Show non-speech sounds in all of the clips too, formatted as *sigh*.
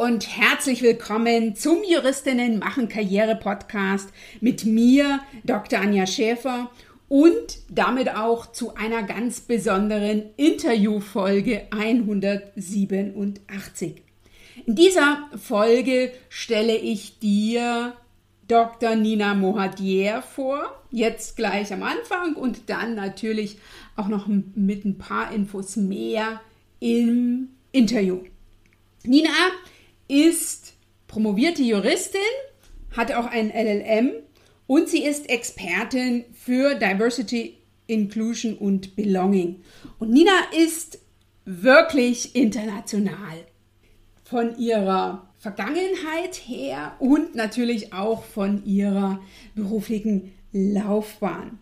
und herzlich willkommen zum Juristinnen machen Karriere Podcast mit mir, Dr. Anja Schäfer und damit auch zu einer ganz besonderen Interviewfolge 187. In dieser Folge stelle ich dir Dr. Nina Mohadier vor, jetzt gleich am Anfang und dann natürlich auch noch mit ein paar Infos mehr im Interview. Nina ist promovierte Juristin, hat auch ein LLM und sie ist Expertin für Diversity, Inclusion und Belonging. Und Nina ist wirklich international von ihrer Vergangenheit her und natürlich auch von ihrer beruflichen Laufbahn.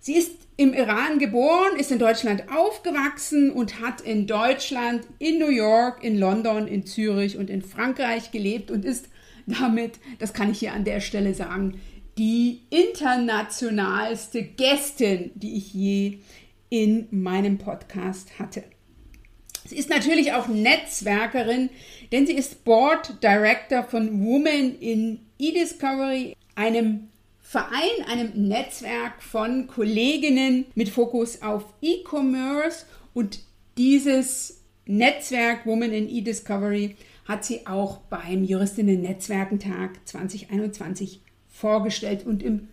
Sie ist im Iran geboren, ist in Deutschland aufgewachsen und hat in Deutschland, in New York, in London, in Zürich und in Frankreich gelebt und ist damit, das kann ich hier an der Stelle sagen, die internationalste Gästin, die ich je in meinem Podcast hatte. Sie ist natürlich auch Netzwerkerin, denn sie ist Board Director von Women in eDiscovery, einem Verein, einem Netzwerk von Kolleginnen mit Fokus auf E-Commerce und dieses Netzwerk Women in eDiscovery hat sie auch beim Juristinnen-Netzwerkentag 2021 vorgestellt und im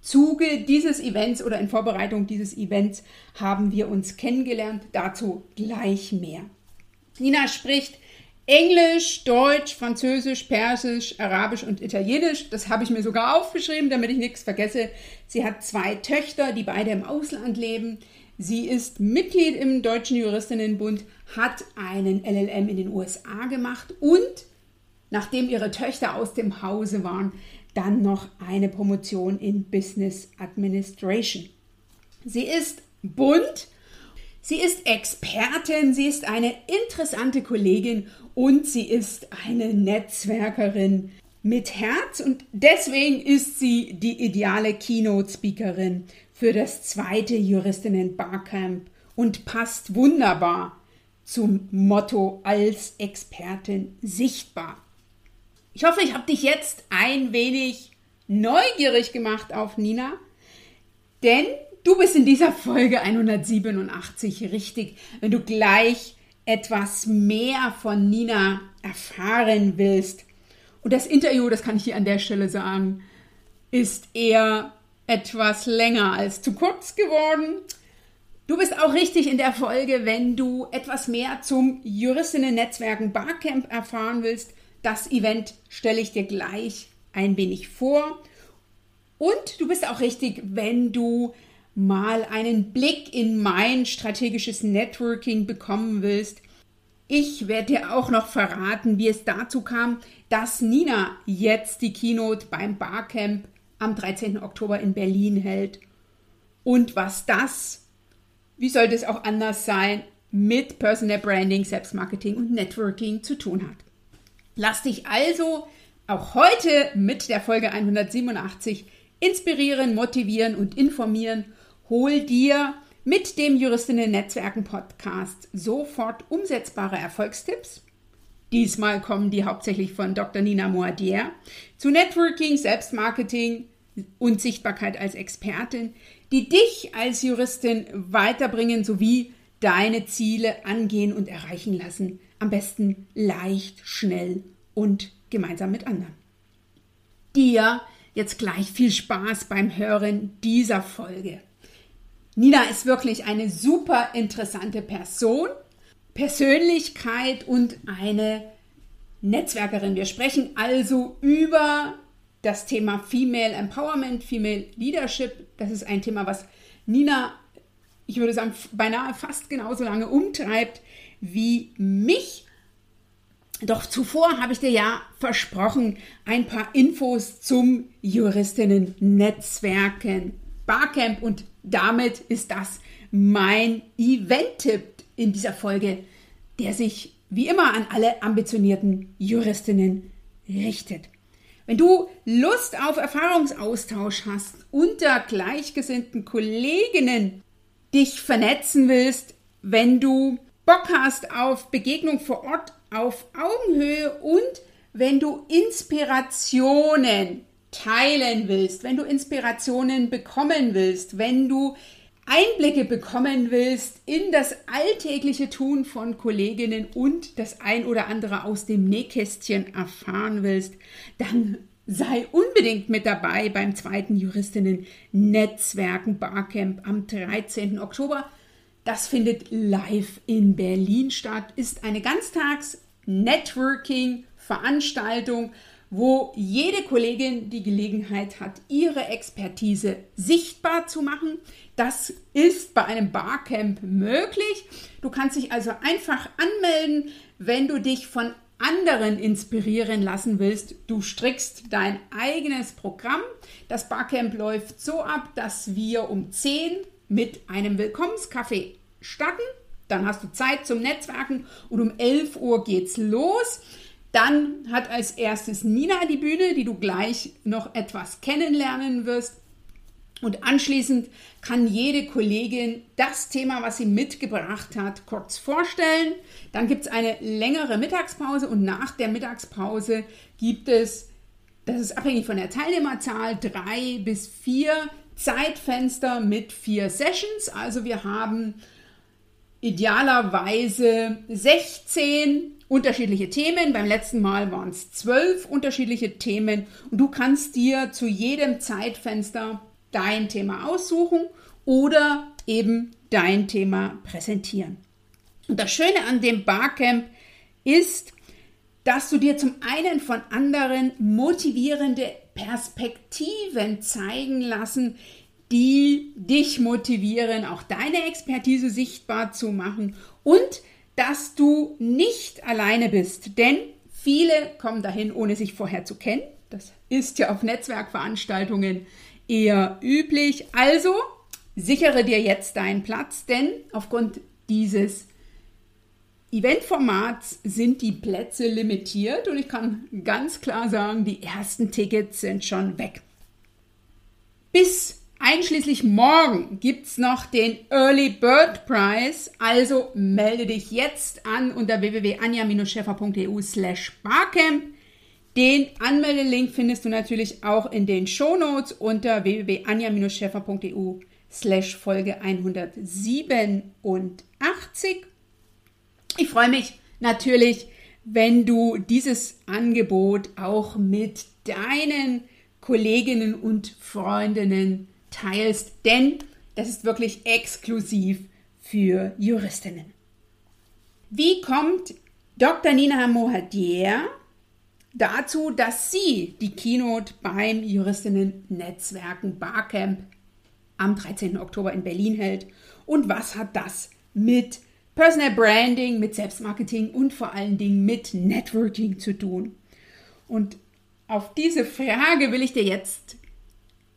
Zuge dieses Events oder in Vorbereitung dieses Events haben wir uns kennengelernt. Dazu gleich mehr. Nina spricht Englisch, Deutsch, Französisch, Persisch, Arabisch und Italienisch. Das habe ich mir sogar aufgeschrieben, damit ich nichts vergesse. Sie hat zwei Töchter, die beide im Ausland leben. Sie ist Mitglied im Deutschen Juristinnenbund, hat einen LLM in den USA gemacht und nachdem ihre Töchter aus dem Hause waren, dann noch eine Promotion in Business Administration. Sie ist bunt, sie ist Expertin, sie ist eine interessante Kollegin und sie ist eine Netzwerkerin mit Herz und deswegen ist sie die ideale Keynote-Speakerin für das zweite Juristinnen Barcamp und passt wunderbar zum Motto als Expertin sichtbar. Ich hoffe, ich habe dich jetzt ein wenig neugierig gemacht auf Nina, denn du bist in dieser Folge 187 richtig, wenn du gleich etwas mehr von Nina erfahren willst. Und das Interview, das kann ich dir an der Stelle sagen, ist eher etwas länger als zu kurz geworden. Du bist auch richtig in der Folge, wenn du etwas mehr zum Juristinnen-Netzwerken Barcamp erfahren willst. Das Event stelle ich dir gleich ein wenig vor. Und du bist auch richtig, wenn du mal einen Blick in mein strategisches Networking bekommen willst. Ich werde dir auch noch verraten, wie es dazu kam, dass Nina jetzt die Keynote beim Barcamp am 13. Oktober in Berlin hält und was das, wie sollte es auch anders sein, mit Personal Branding, Selbstmarketing und Networking zu tun hat. Lass dich also auch heute mit der Folge 187 inspirieren, motivieren und informieren. Hol dir mit dem Juristinnen Netzwerken Podcast sofort umsetzbare Erfolgstipps. Diesmal kommen die hauptsächlich von Dr. Nina Moadier zu Networking, Selbstmarketing und Sichtbarkeit als Expertin, die dich als Juristin weiterbringen sowie deine Ziele angehen und erreichen lassen am besten leicht, schnell und gemeinsam mit anderen. Dir jetzt gleich viel Spaß beim Hören dieser Folge. Nina ist wirklich eine super interessante Person, Persönlichkeit und eine Netzwerkerin. Wir sprechen also über das Thema Female Empowerment, Female Leadership. Das ist ein Thema, was Nina, ich würde sagen, beinahe fast genauso lange umtreibt wie mich. Doch zuvor habe ich dir ja versprochen, ein paar Infos zum Juristinnen-Netzwerken Barcamp und damit ist das mein Event-Tipp in dieser Folge, der sich wie immer an alle ambitionierten Juristinnen richtet. Wenn du Lust auf Erfahrungsaustausch hast, unter gleichgesinnten Kolleginnen dich vernetzen willst, wenn du Bock hast auf Begegnung vor Ort auf Augenhöhe und wenn du Inspirationen teilen willst, wenn du Inspirationen bekommen willst, wenn du Einblicke bekommen willst in das alltägliche Tun von Kolleginnen und das ein oder andere aus dem Nähkästchen erfahren willst, dann sei unbedingt mit dabei beim zweiten Juristinnen Netzwerken Barcamp am 13. Oktober. Das findet live in Berlin statt, ist eine Ganztags Networking Veranstaltung wo jede Kollegin die Gelegenheit hat, ihre Expertise sichtbar zu machen. Das ist bei einem Barcamp möglich. Du kannst dich also einfach anmelden, wenn du dich von anderen inspirieren lassen willst. Du strickst dein eigenes Programm. Das Barcamp läuft so ab, dass wir um 10 mit einem Willkommenskaffee starten. Dann hast du Zeit zum Netzwerken und um 11 Uhr geht's los. Dann hat als erstes Nina die Bühne, die du gleich noch etwas kennenlernen wirst. Und anschließend kann jede Kollegin das Thema, was sie mitgebracht hat, kurz vorstellen. Dann gibt es eine längere Mittagspause und nach der Mittagspause gibt es, das ist abhängig von der Teilnehmerzahl, drei bis vier Zeitfenster mit vier Sessions. Also wir haben idealerweise 16 unterschiedliche Themen. Beim letzten Mal waren es zwölf unterschiedliche Themen und du kannst dir zu jedem Zeitfenster dein Thema aussuchen oder eben dein Thema präsentieren. Und das Schöne an dem Barcamp ist, dass du dir zum einen von anderen motivierende Perspektiven zeigen lassen, die dich motivieren, auch deine Expertise sichtbar zu machen und dass du nicht alleine bist, denn viele kommen dahin, ohne sich vorher zu kennen. Das ist ja auf Netzwerkveranstaltungen eher üblich. Also sichere dir jetzt deinen Platz, denn aufgrund dieses Eventformats sind die Plätze limitiert und ich kann ganz klar sagen, die ersten Tickets sind schon weg. Bis Einschließlich morgen gibt es noch den Early Bird Prize. Also melde dich jetzt an unter www.anja-scheffer.eu slash barcamp. Den Anmeldelink findest du natürlich auch in den Shownotes unter www.anja-scheffer.eu slash Folge 187. Ich freue mich natürlich, wenn du dieses Angebot auch mit deinen Kolleginnen und Freundinnen teilst, denn das ist wirklich exklusiv für Juristinnen. Wie kommt Dr. Nina Mohadier dazu, dass sie die Keynote beim Juristinnen-Netzwerken Barcamp am 13. Oktober in Berlin hält? Und was hat das mit Personal Branding, mit Selbstmarketing und vor allen Dingen mit Networking zu tun? Und auf diese Frage will ich dir jetzt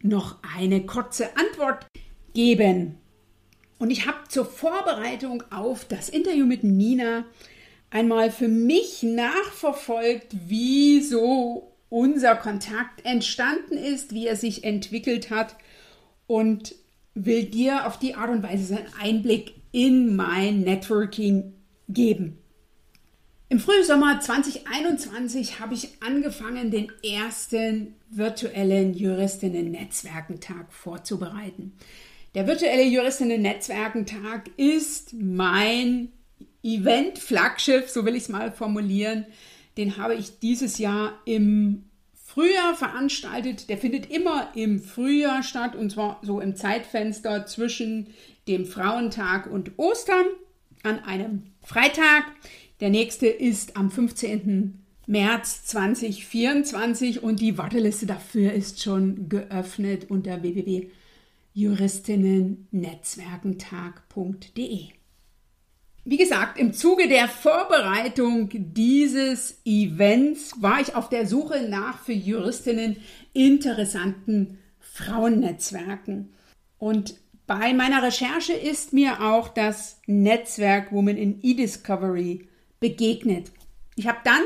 noch eine kurze Antwort geben. Und ich habe zur Vorbereitung auf das Interview mit Nina einmal für mich nachverfolgt, wie so unser Kontakt entstanden ist, wie er sich entwickelt hat und will dir auf die Art und Weise einen Einblick in mein Networking geben. Im Frühsommer 2021 habe ich angefangen, den ersten virtuellen Juristinnen-Netzwerkentag vorzubereiten. Der virtuelle Juristinnen-Netzwerkentag ist mein Event-Flaggschiff, so will ich es mal formulieren. Den habe ich dieses Jahr im Frühjahr veranstaltet. Der findet immer im Frühjahr statt und zwar so im Zeitfenster zwischen dem Frauentag und Ostern an einem Freitag. Der nächste ist am 15. März 2024 und die Warteliste dafür ist schon geöffnet unter www.juristinnennetzwerkentag.de. Wie gesagt, im Zuge der Vorbereitung dieses Events war ich auf der Suche nach für Juristinnen interessanten Frauennetzwerken. Und bei meiner Recherche ist mir auch das Netzwerk Women in E-Discovery begegnet. Ich habe dann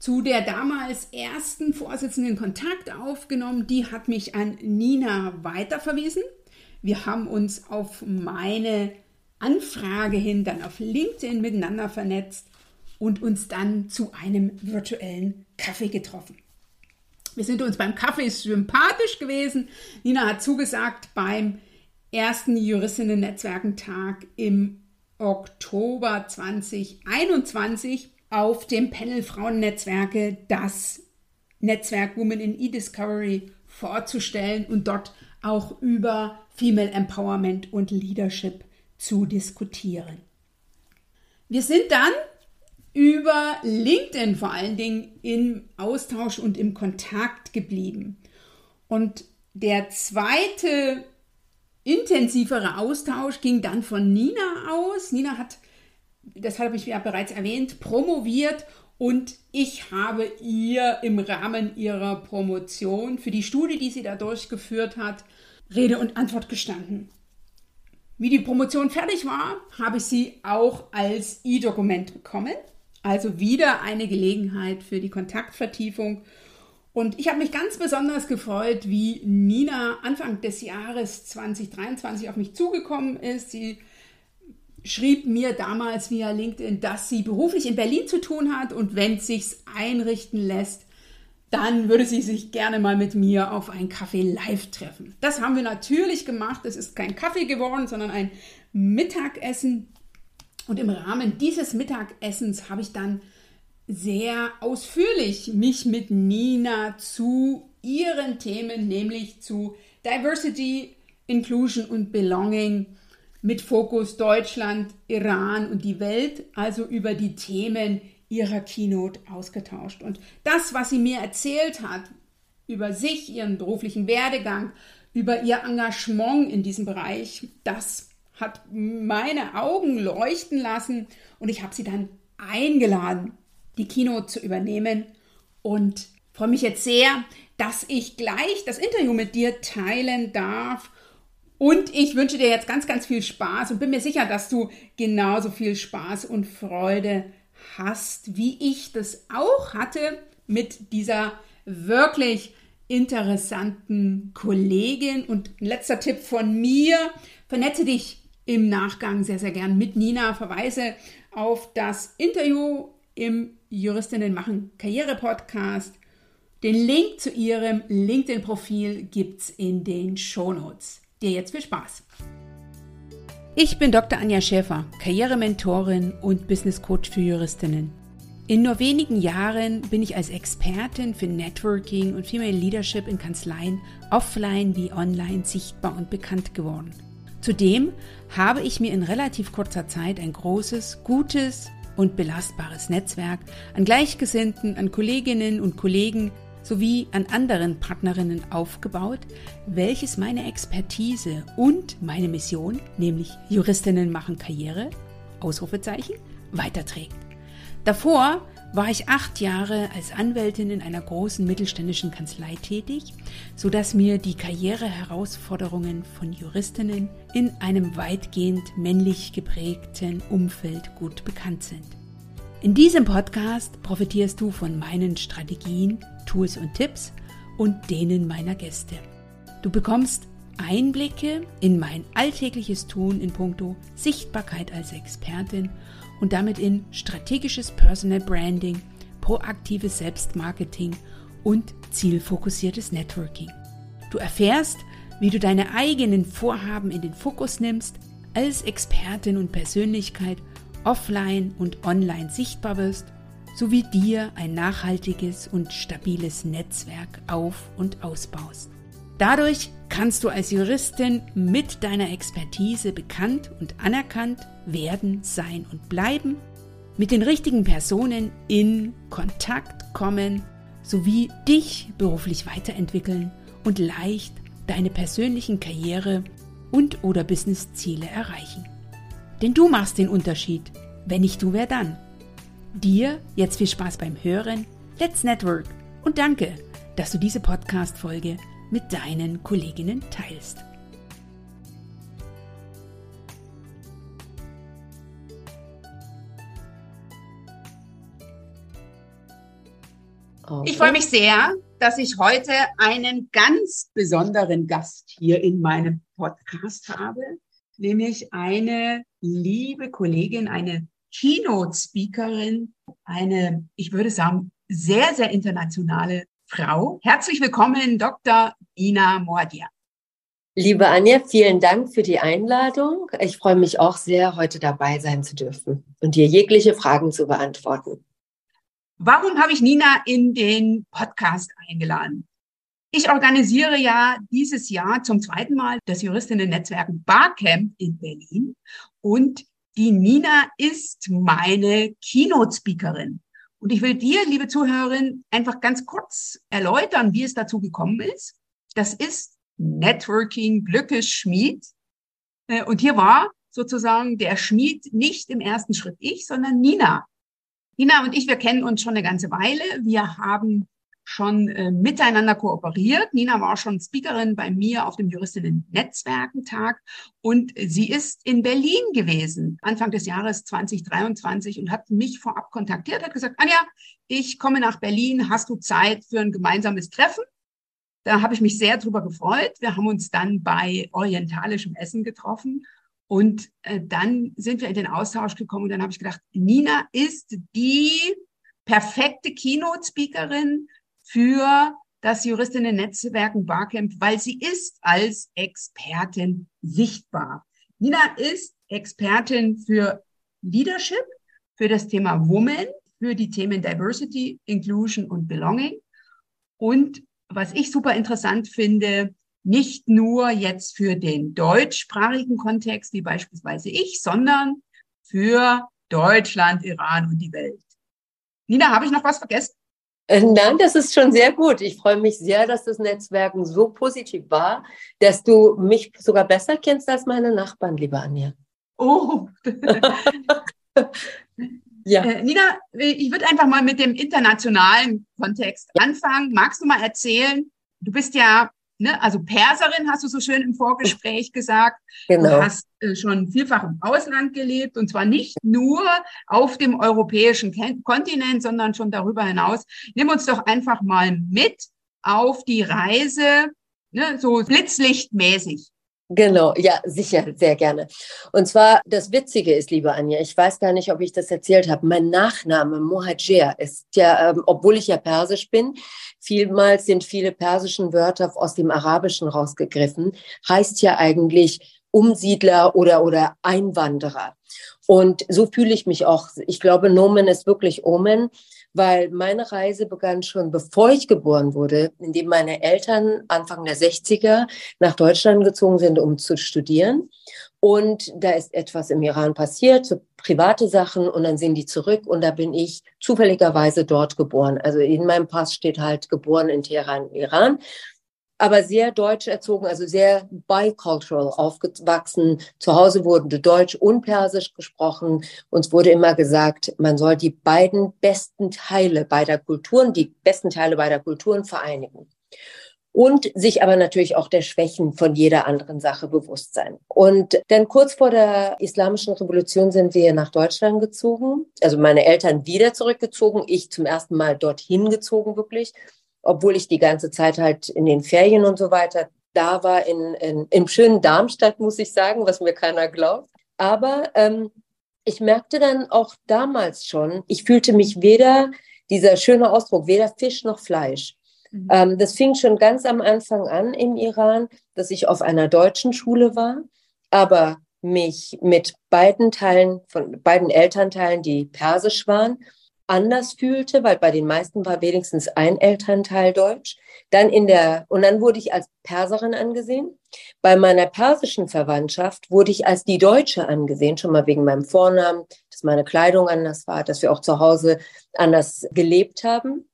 zu der damals ersten Vorsitzenden Kontakt aufgenommen. Die hat mich an Nina weiterverwiesen. Wir haben uns auf meine Anfrage hin dann auf LinkedIn miteinander vernetzt. und uns dann zu einem virtuellen Kaffee getroffen. Wir sind uns beim Kaffee sympathisch gewesen. Nina hat zugesagt beim ersten Juristinnen-Netzwerkentag im Oktober 2021 auf dem Panel Frauennetzwerke das Netzwerk Women in E-Discovery vorzustellen und dort auch über Female Empowerment und Leadership zu diskutieren. Wir sind dann über LinkedIn vor allen Dingen im Austausch und im Kontakt geblieben. Und der zweite intensivere Austausch ging dann von Nina aus. Nina hat, das habe ich ja bereits erwähnt, promoviert und ich habe ihr im Rahmen ihrer Promotion für die Studie, die sie da durchgeführt hat, Rede und Antwort gestanden. Wie die Promotion fertig war, habe ich sie auch als E-Dokument bekommen. Also wieder eine Gelegenheit für die Kontaktvertiefung. Und ich habe mich ganz besonders gefreut, wie Nina Anfang des Jahres 2023 auf mich zugekommen ist. Sie schrieb mir damals via LinkedIn, dass sie beruflich in Berlin zu tun hat und wenn es sich einrichten lässt, dann würde sie sich gerne mal mit mir auf ein Kaffee live treffen. Das haben wir natürlich gemacht. Es ist kein Kaffee geworden, sondern ein Mittagessen. Und im Rahmen dieses Mittagessens habe ich dann sehr ausführlich mich mit Nina zu ihren Themen, nämlich zu Diversity, Inclusion und Belonging mit Fokus Deutschland, Iran und die Welt, also über die Themen ihrer Keynote ausgetauscht. Und das, was sie mir erzählt hat über sich, ihren beruflichen Werdegang, über ihr Engagement in diesem Bereich, das hat meine Augen leuchten lassen und ich habe sie dann eingeladen, die Keynote zu übernehmen und freue mich jetzt sehr, dass ich gleich das Interview mit dir teilen darf. Und ich wünsche dir jetzt ganz, ganz viel Spaß und bin mir sicher, dass du genauso viel Spaß und Freude hast, wie ich das auch hatte mit dieser wirklich interessanten Kollegin. Und ein letzter Tipp von mir, vernetze dich im Nachgang sehr, sehr gern mit Nina. Verweise auf das Interview im Juristinnen machen Karriere Podcast. Den Link zu ihrem LinkedIn-Profil gibt es in den Shownotes. Dir jetzt viel Spaß! Ich bin Dr. Anja Schäfer, Karrierementorin und Business Coach für Juristinnen. In nur wenigen Jahren bin ich als Expertin für Networking und Female Leadership in Kanzleien offline wie online sichtbar und bekannt geworden. Zudem habe ich mir in relativ kurzer Zeit ein großes, gutes und belastbares Netzwerk an Gleichgesinnten, an Kolleginnen und Kollegen sowie an anderen Partnerinnen aufgebaut, welches meine Expertise und meine Mission, nämlich Juristinnen machen Karriere, Ausrufezeichen, weiterträgt. Davor war ich acht Jahre als Anwältin in einer großen mittelständischen Kanzlei tätig, sodass mir die Karriereherausforderungen von Juristinnen in einem weitgehend männlich geprägten Umfeld gut bekannt sind. In diesem Podcast profitierst du von meinen Strategien, Tools und Tipps und denen meiner Gäste. Du bekommst Einblicke in mein alltägliches Tun in puncto Sichtbarkeit als Expertin und damit in strategisches Personal Branding, proaktives Selbstmarketing und zielfokussiertes Networking. Du erfährst, wie du deine eigenen Vorhaben in den Fokus nimmst, als Expertin und Persönlichkeit offline und online sichtbar wirst sowie dir ein nachhaltiges und stabiles Netzwerk auf und ausbaust. Dadurch kannst du als Juristin mit deiner Expertise bekannt und anerkannt werden, sein und bleiben, mit den richtigen Personen in Kontakt kommen sowie dich beruflich weiterentwickeln und leicht deine persönlichen Karriere und oder Businessziele erreichen. Denn du machst den Unterschied. Wenn nicht du, wer dann? Dir jetzt viel Spaß beim Hören. Let's Network und danke, dass du diese Podcast-Folge mit deinen Kolleginnen teilst. Okay. Ich freue mich sehr, dass ich heute einen ganz besonderen Gast hier in meinem Podcast habe, nämlich eine liebe Kollegin, eine Keynote-Speakerin, eine, ich würde sagen, sehr, sehr internationale Frau. Herzlich willkommen, Dr. Ina Mordia. Liebe Anja, vielen Dank für die Einladung. Ich freue mich auch sehr, heute dabei sein zu dürfen und dir jegliche Fragen zu beantworten. Warum habe ich Nina in den Podcast eingeladen? Ich organisiere ja dieses Jahr zum zweiten Mal das Juristinnen-Netzwerken Barcamp in Berlin und die Nina ist meine Keynote-Speakerin. Und ich will dir, liebe Zuhörerin, einfach ganz kurz erläutern, wie es dazu gekommen ist. Das ist Networking Glückes Schmied. Äh, und hier war sozusagen der Schmied nicht im ersten Schritt ich, sondern Nina. Nina und ich, wir kennen uns schon eine ganze Weile. Wir haben schon äh, miteinander kooperiert. Nina war schon Speakerin bei mir auf dem Juristinnen-Netzwerkentag und sie ist in Berlin gewesen, Anfang des Jahres 2023 und hat mich vorab kontaktiert, hat gesagt, Anja, ich komme nach Berlin, hast du Zeit für ein gemeinsames Treffen? Da habe ich mich sehr drüber gefreut. Wir haben uns dann bei orientalischem Essen getroffen und äh, dann sind wir in den Austausch gekommen und dann habe ich gedacht, Nina ist die perfekte Keynote-Speakerin für das Juristinnen-Netzwerken Barcamp, weil sie ist als Expertin sichtbar. Nina ist Expertin für Leadership, für das Thema Woman, für die Themen Diversity, Inclusion und Belonging. Und was ich super interessant finde, nicht nur jetzt für den deutschsprachigen Kontext, wie beispielsweise ich, sondern für Deutschland, Iran und die Welt. Nina, habe ich noch was vergessen? Äh, nein, das ist schon sehr gut. Ich freue mich sehr, dass das Netzwerken so positiv war, dass du mich sogar besser kennst als meine Nachbarn, liebe Anja. Oh. *laughs* ja. Äh, Nina, ich würde einfach mal mit dem internationalen Kontext anfangen. Magst du mal erzählen? Du bist ja ne, also Perserin hast du so schön im Vorgespräch gesagt. Genau. Du hast äh, schon vielfach im Ausland gelebt und zwar nicht nur auf dem europäischen Kontinent, sondern schon darüber hinaus. Nimm uns doch einfach mal mit auf die Reise, ne, so blitzlichtmäßig. Genau, ja, sicher, sehr gerne. Und zwar, das Witzige ist, liebe Anja, ich weiß gar nicht, ob ich das erzählt habe, mein Nachname Mohajir ist ja, ähm, obwohl ich ja persisch bin, vielmals sind viele persischen Wörter aus dem Arabischen rausgegriffen, heißt ja eigentlich Umsiedler oder, oder Einwanderer. Und so fühle ich mich auch. Ich glaube, Nomen ist wirklich Omen weil meine Reise begann schon bevor ich geboren wurde, indem meine Eltern Anfang der 60er nach Deutschland gezogen sind, um zu studieren. Und da ist etwas im Iran passiert, so private Sachen, und dann sind die zurück und da bin ich zufälligerweise dort geboren. Also in meinem Pass steht halt geboren in Teheran, Iran aber sehr deutsch erzogen, also sehr bicultural aufgewachsen. Zu Hause wurde Deutsch und Persisch gesprochen. Uns wurde immer gesagt, man soll die beiden besten Teile beider Kulturen, die besten Teile beider Kulturen vereinigen. Und sich aber natürlich auch der Schwächen von jeder anderen Sache bewusst sein. Und dann kurz vor der Islamischen Revolution sind wir nach Deutschland gezogen. Also meine Eltern wieder zurückgezogen, ich zum ersten Mal dorthin gezogen wirklich obwohl ich die ganze Zeit halt in den Ferien und so weiter da war, in, in, im schönen Darmstadt, muss ich sagen, was mir keiner glaubt. Aber ähm, ich merkte dann auch damals schon, ich fühlte mich weder, dieser schöne Ausdruck, weder Fisch noch Fleisch. Mhm. Ähm, das fing schon ganz am Anfang an im Iran, dass ich auf einer deutschen Schule war, aber mich mit beiden Teilen, von beiden Elternteilen, die persisch waren, anders fühlte, weil bei den meisten war wenigstens ein Elternteil Deutsch. Dann in der, und dann wurde ich als Perserin angesehen. Bei meiner persischen Verwandtschaft wurde ich als die Deutsche angesehen, schon mal wegen meinem Vornamen, dass meine Kleidung anders war, dass wir auch zu Hause anders gelebt haben.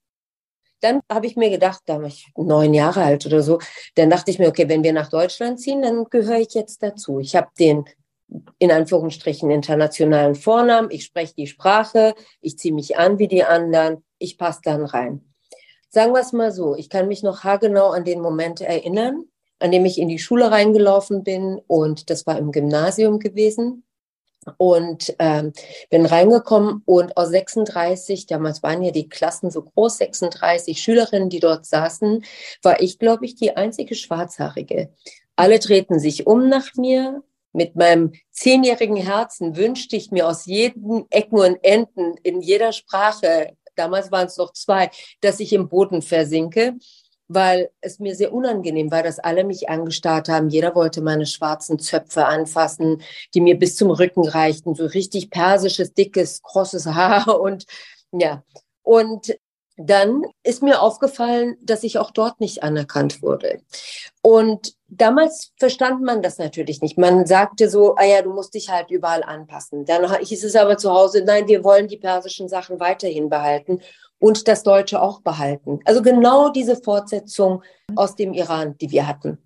Dann habe ich mir gedacht, da war ich neun Jahre alt oder so, dann dachte ich mir, okay, wenn wir nach Deutschland ziehen, dann gehöre ich jetzt dazu. Ich habe den in Anführungsstrichen internationalen Vornamen, ich spreche die Sprache, ich ziehe mich an wie die anderen, ich passe dann rein. Sagen wir es mal so, ich kann mich noch haargenau an den Moment erinnern, an dem ich in die Schule reingelaufen bin und das war im Gymnasium gewesen und ähm, bin reingekommen und aus 36, damals waren ja die Klassen so groß, 36 Schülerinnen, die dort saßen, war ich, glaube ich, die einzige Schwarzhaarige. Alle drehten sich um nach mir mit meinem zehnjährigen Herzen wünschte ich mir aus jeden Ecken und Enden in jeder Sprache, damals waren es noch zwei, dass ich im Boden versinke, weil es mir sehr unangenehm war, dass alle mich angestarrt haben. Jeder wollte meine schwarzen Zöpfe anfassen, die mir bis zum Rücken reichten, so richtig persisches, dickes, krosses Haar *laughs* und ja. Und dann ist mir aufgefallen, dass ich auch dort nicht anerkannt wurde. Und damals verstand man das natürlich nicht. Man sagte so, ah ja, du musst dich halt überall anpassen. Dann hieß es aber zu Hause, nein, wir wollen die persischen Sachen weiterhin behalten und das Deutsche auch behalten. Also genau diese Fortsetzung aus dem Iran, die wir hatten.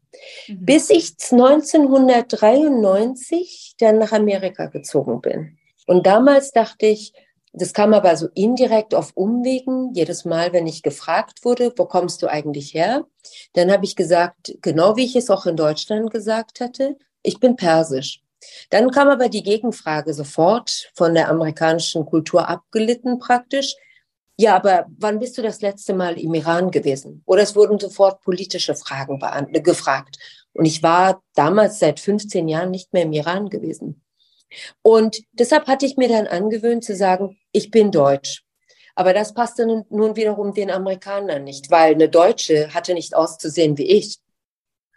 Mhm. Bis ich 1993 dann nach Amerika gezogen bin. Und damals dachte ich, das kam aber so indirekt auf Umwegen. Jedes Mal, wenn ich gefragt wurde, wo kommst du eigentlich her? Dann habe ich gesagt, genau wie ich es auch in Deutschland gesagt hatte, ich bin persisch. Dann kam aber die Gegenfrage sofort von der amerikanischen Kultur abgelitten praktisch. Ja, aber wann bist du das letzte Mal im Iran gewesen? Oder es wurden sofort politische Fragen gefragt. Und ich war damals seit 15 Jahren nicht mehr im Iran gewesen. Und deshalb hatte ich mir dann angewöhnt zu sagen, ich bin Deutsch. Aber das passte nun wiederum den Amerikanern nicht, weil eine Deutsche hatte nicht auszusehen wie ich.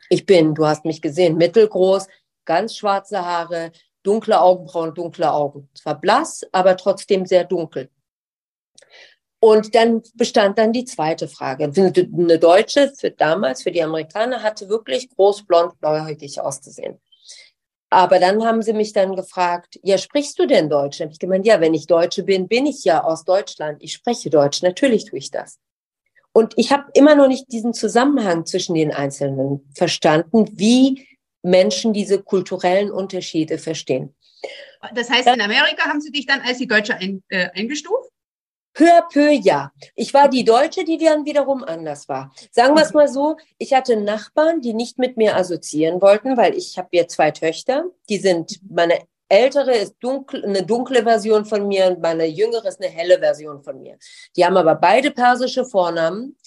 Ich bin, du hast mich gesehen, mittelgroß, ganz schwarze Haare, dunkle Augenbrauen, dunkle Augen. Zwar blass, aber trotzdem sehr dunkel. Und dann bestand dann die zweite Frage. Eine Deutsche für damals, für die Amerikaner, hatte wirklich groß, blond, blauhäutig auszusehen. Aber dann haben sie mich dann gefragt, ja, sprichst du denn Deutsch? Habe ich gemeint, ja, wenn ich Deutsche bin, bin ich ja aus Deutschland. Ich spreche Deutsch. Natürlich tue ich das. Und ich habe immer noch nicht diesen Zusammenhang zwischen den Einzelnen verstanden, wie Menschen diese kulturellen Unterschiede verstehen. Das heißt, in Amerika haben sie dich dann als die Deutsche ein, äh, eingestuft? Peu à peu, ja. Ich war die Deutsche, die dann wiederum anders war. Sagen wir es mal so, ich hatte Nachbarn, die nicht mit mir assoziieren wollten, weil ich habe ja zwei Töchter. Die sind, meine ältere ist dunkel, eine dunkle Version von mir und meine jüngere ist eine helle Version von mir. Die haben aber beide persische Vornamen.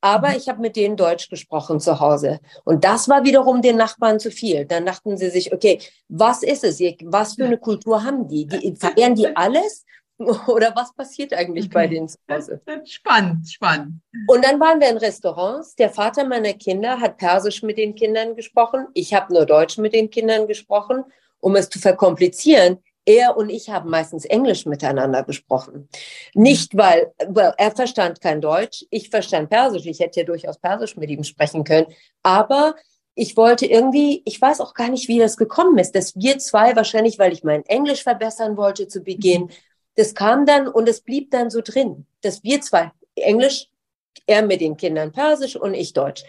Aber mhm. ich habe mit denen Deutsch gesprochen zu Hause. Und das war wiederum den Nachbarn zu viel. Dann dachten sie sich, okay, was ist es? Was für eine Kultur haben die? die verehren die alles? *laughs* Oder was passiert eigentlich okay. bei denen zu Hause? Spannend, spannend. Und dann waren wir in Restaurants. Der Vater meiner Kinder hat Persisch mit den Kindern gesprochen. Ich habe nur Deutsch mit den Kindern gesprochen. Um es zu verkomplizieren, er und ich haben meistens Englisch miteinander gesprochen. Nicht, weil well, er verstand kein Deutsch, ich verstand Persisch. Ich hätte ja durchaus Persisch mit ihm sprechen können. Aber ich wollte irgendwie, ich weiß auch gar nicht, wie das gekommen ist, dass wir zwei, wahrscheinlich, weil ich mein Englisch verbessern wollte zu Beginn, das kam dann und es blieb dann so drin, dass wir zwei Englisch, er mit den Kindern Persisch und ich Deutsch.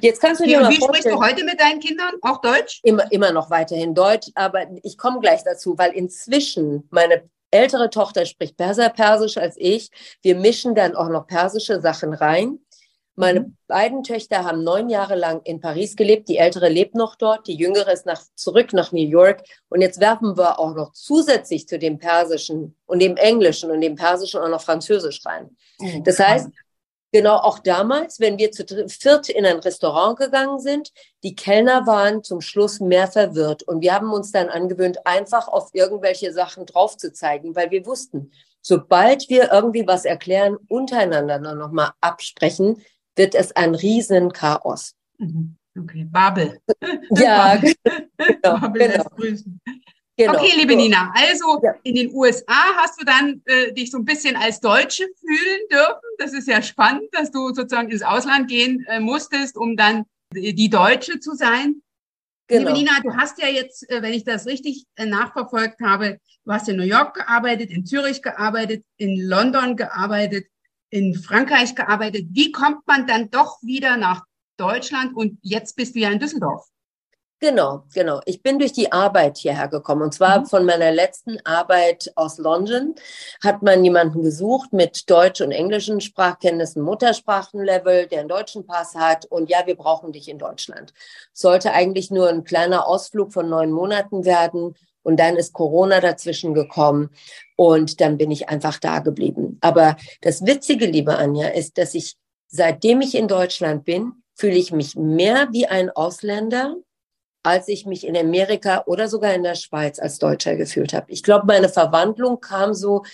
Jetzt kannst du dir wie, mal wie sprichst du heute mit deinen Kindern? Auch Deutsch? Immer, immer noch weiterhin Deutsch, aber ich komme gleich dazu, weil inzwischen meine ältere Tochter spricht besser Persisch als ich. Wir mischen dann auch noch persische Sachen rein. Meine mhm. beiden Töchter haben neun Jahre lang in Paris gelebt. Die ältere lebt noch dort, die jüngere ist nach, zurück nach New York. Und jetzt werfen wir auch noch zusätzlich zu dem Persischen und dem Englischen und dem Persischen auch noch Französisch rein. Mhm. Das heißt, genau auch damals, wenn wir zu viert in ein Restaurant gegangen sind, die Kellner waren zum Schluss mehr verwirrt. Und wir haben uns dann angewöhnt, einfach auf irgendwelche Sachen drauf zu zeigen, weil wir wussten, sobald wir irgendwie was erklären, untereinander noch mal absprechen, wird es ein Riesenchaos. Mhm. Okay, Babel. *laughs* Ja, genau. Babel genau. *laughs* Genau. Okay, liebe Nina, also ja. in den USA hast du dann äh, dich so ein bisschen als Deutsche fühlen dürfen. Das ist ja spannend, dass du sozusagen ins Ausland gehen äh, musstest, um dann die Deutsche zu sein. Genau. Liebe Nina, du hast ja jetzt, äh, wenn ich das richtig äh, nachverfolgt habe, du hast in New York gearbeitet, in Zürich gearbeitet, in London gearbeitet in Frankreich gearbeitet. Wie kommt man dann doch wieder nach Deutschland und jetzt bist du ja in Düsseldorf? Genau, genau. Ich bin durch die Arbeit hierher gekommen. Und zwar mhm. von meiner letzten Arbeit aus London hat man jemanden gesucht mit deutsch- und englischen Sprachkenntnissen, Muttersprachenlevel, der einen deutschen Pass hat. Und ja, wir brauchen dich in Deutschland. Sollte eigentlich nur ein kleiner Ausflug von neun Monaten werden. Und dann ist Corona dazwischen gekommen und dann bin ich einfach da geblieben. Aber das Witzige, liebe Anja, ist, dass ich, seitdem ich in Deutschland bin, fühle ich mich mehr wie ein Ausländer als ich mich in Amerika oder sogar in der Schweiz als Deutscher gefühlt habe. Ich glaube, meine Verwandlung kam so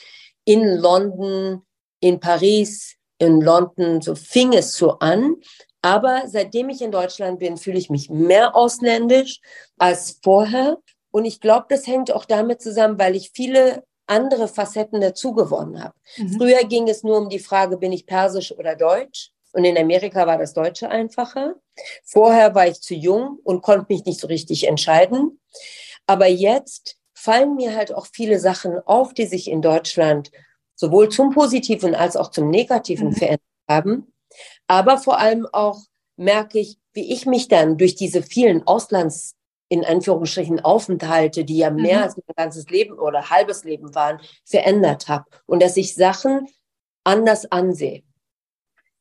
in London, in Paris, in London, so fing es so an. Aber seitdem ich in Deutschland bin, fühle ich mich mehr ausländisch als vorher. Und ich glaube, das hängt auch damit zusammen, weil ich viele andere Facetten dazu gewonnen habe. Mhm. Früher ging es nur um die Frage, bin ich persisch oder deutsch? Und in Amerika war das Deutsche einfacher. Vorher war ich zu jung und konnte mich nicht so richtig entscheiden. Aber jetzt fallen mir halt auch viele Sachen auf, die sich in Deutschland sowohl zum Positiven als auch zum Negativen mhm. verändert haben. Aber vor allem auch merke ich, wie ich mich dann durch diese vielen Auslands in Anführungsstrichen Aufenthalte, die ja mehr mhm. als mein ganzes Leben oder halbes Leben waren, verändert habe und dass ich Sachen anders ansehe.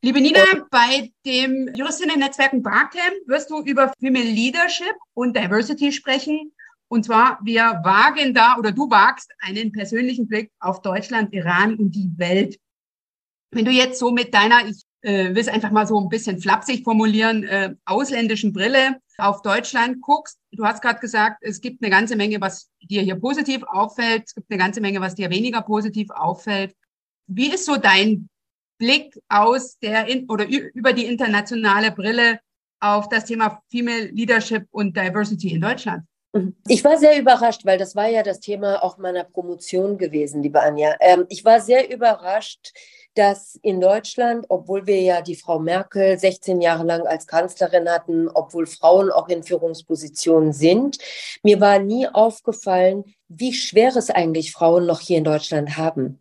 Liebe Nina, bei dem Juristinnen-Netzwerken Barcamp wirst du über Female Leadership und Diversity sprechen. Und zwar, wir wagen da oder du wagst einen persönlichen Blick auf Deutschland, Iran und die Welt. Wenn du jetzt so mit deiner, ich äh, will es einfach mal so ein bisschen flapsig formulieren, äh, ausländischen Brille auf Deutschland guckst, du hast gerade gesagt, es gibt eine ganze Menge, was dir hier positiv auffällt, es gibt eine ganze Menge, was dir weniger positiv auffällt. Wie ist so dein Blick aus der in, oder über die internationale Brille auf das Thema Female Leadership und Diversity in Deutschland? Mhm. Ich war sehr überrascht, weil das war ja das Thema auch meiner Promotion gewesen, liebe Anja. Ähm, ich war sehr überrascht, dass in Deutschland, obwohl wir ja die Frau Merkel 16 Jahre lang als Kanzlerin hatten, obwohl Frauen auch in Führungspositionen sind, mir war nie aufgefallen, wie schwer es eigentlich Frauen noch hier in Deutschland haben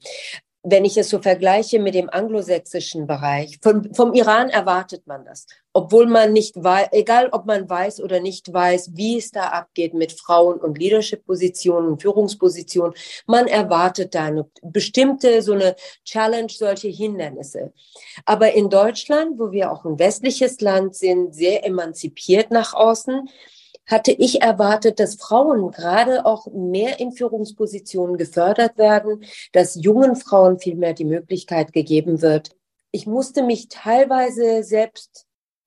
wenn ich es so vergleiche mit dem anglosächsischen Bereich, von, vom Iran erwartet man das. Obwohl man nicht weiß, egal ob man weiß oder nicht weiß, wie es da abgeht mit Frauen und Leadership-Positionen, Führungspositionen, man erwartet da eine bestimmte, so eine Challenge, solche Hindernisse. Aber in Deutschland, wo wir auch ein westliches Land sind, sehr emanzipiert nach außen, hatte ich erwartet, dass Frauen gerade auch mehr in Führungspositionen gefördert werden, dass jungen Frauen viel mehr die Möglichkeit gegeben wird. Ich musste mich teilweise selbst,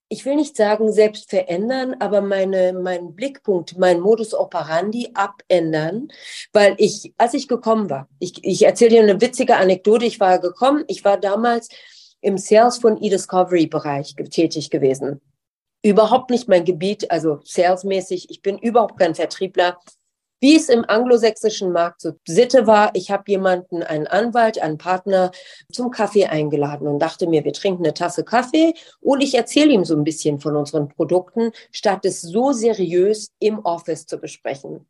ich will nicht sagen selbst verändern, aber meine, meinen Blickpunkt, mein Modus operandi abändern, weil ich, als ich gekommen war, ich, ich erzähle dir eine witzige Anekdote, ich war gekommen, ich war damals im Sales von E-Discovery-Bereich tätig gewesen überhaupt nicht mein Gebiet, also salesmäßig. Ich bin überhaupt kein Vertriebler. Wie es im anglosächsischen Markt so Sitte war, ich habe jemanden, einen Anwalt, einen Partner zum Kaffee eingeladen und dachte mir, wir trinken eine Tasse Kaffee und ich erzähle ihm so ein bisschen von unseren Produkten, statt es so seriös im Office zu besprechen.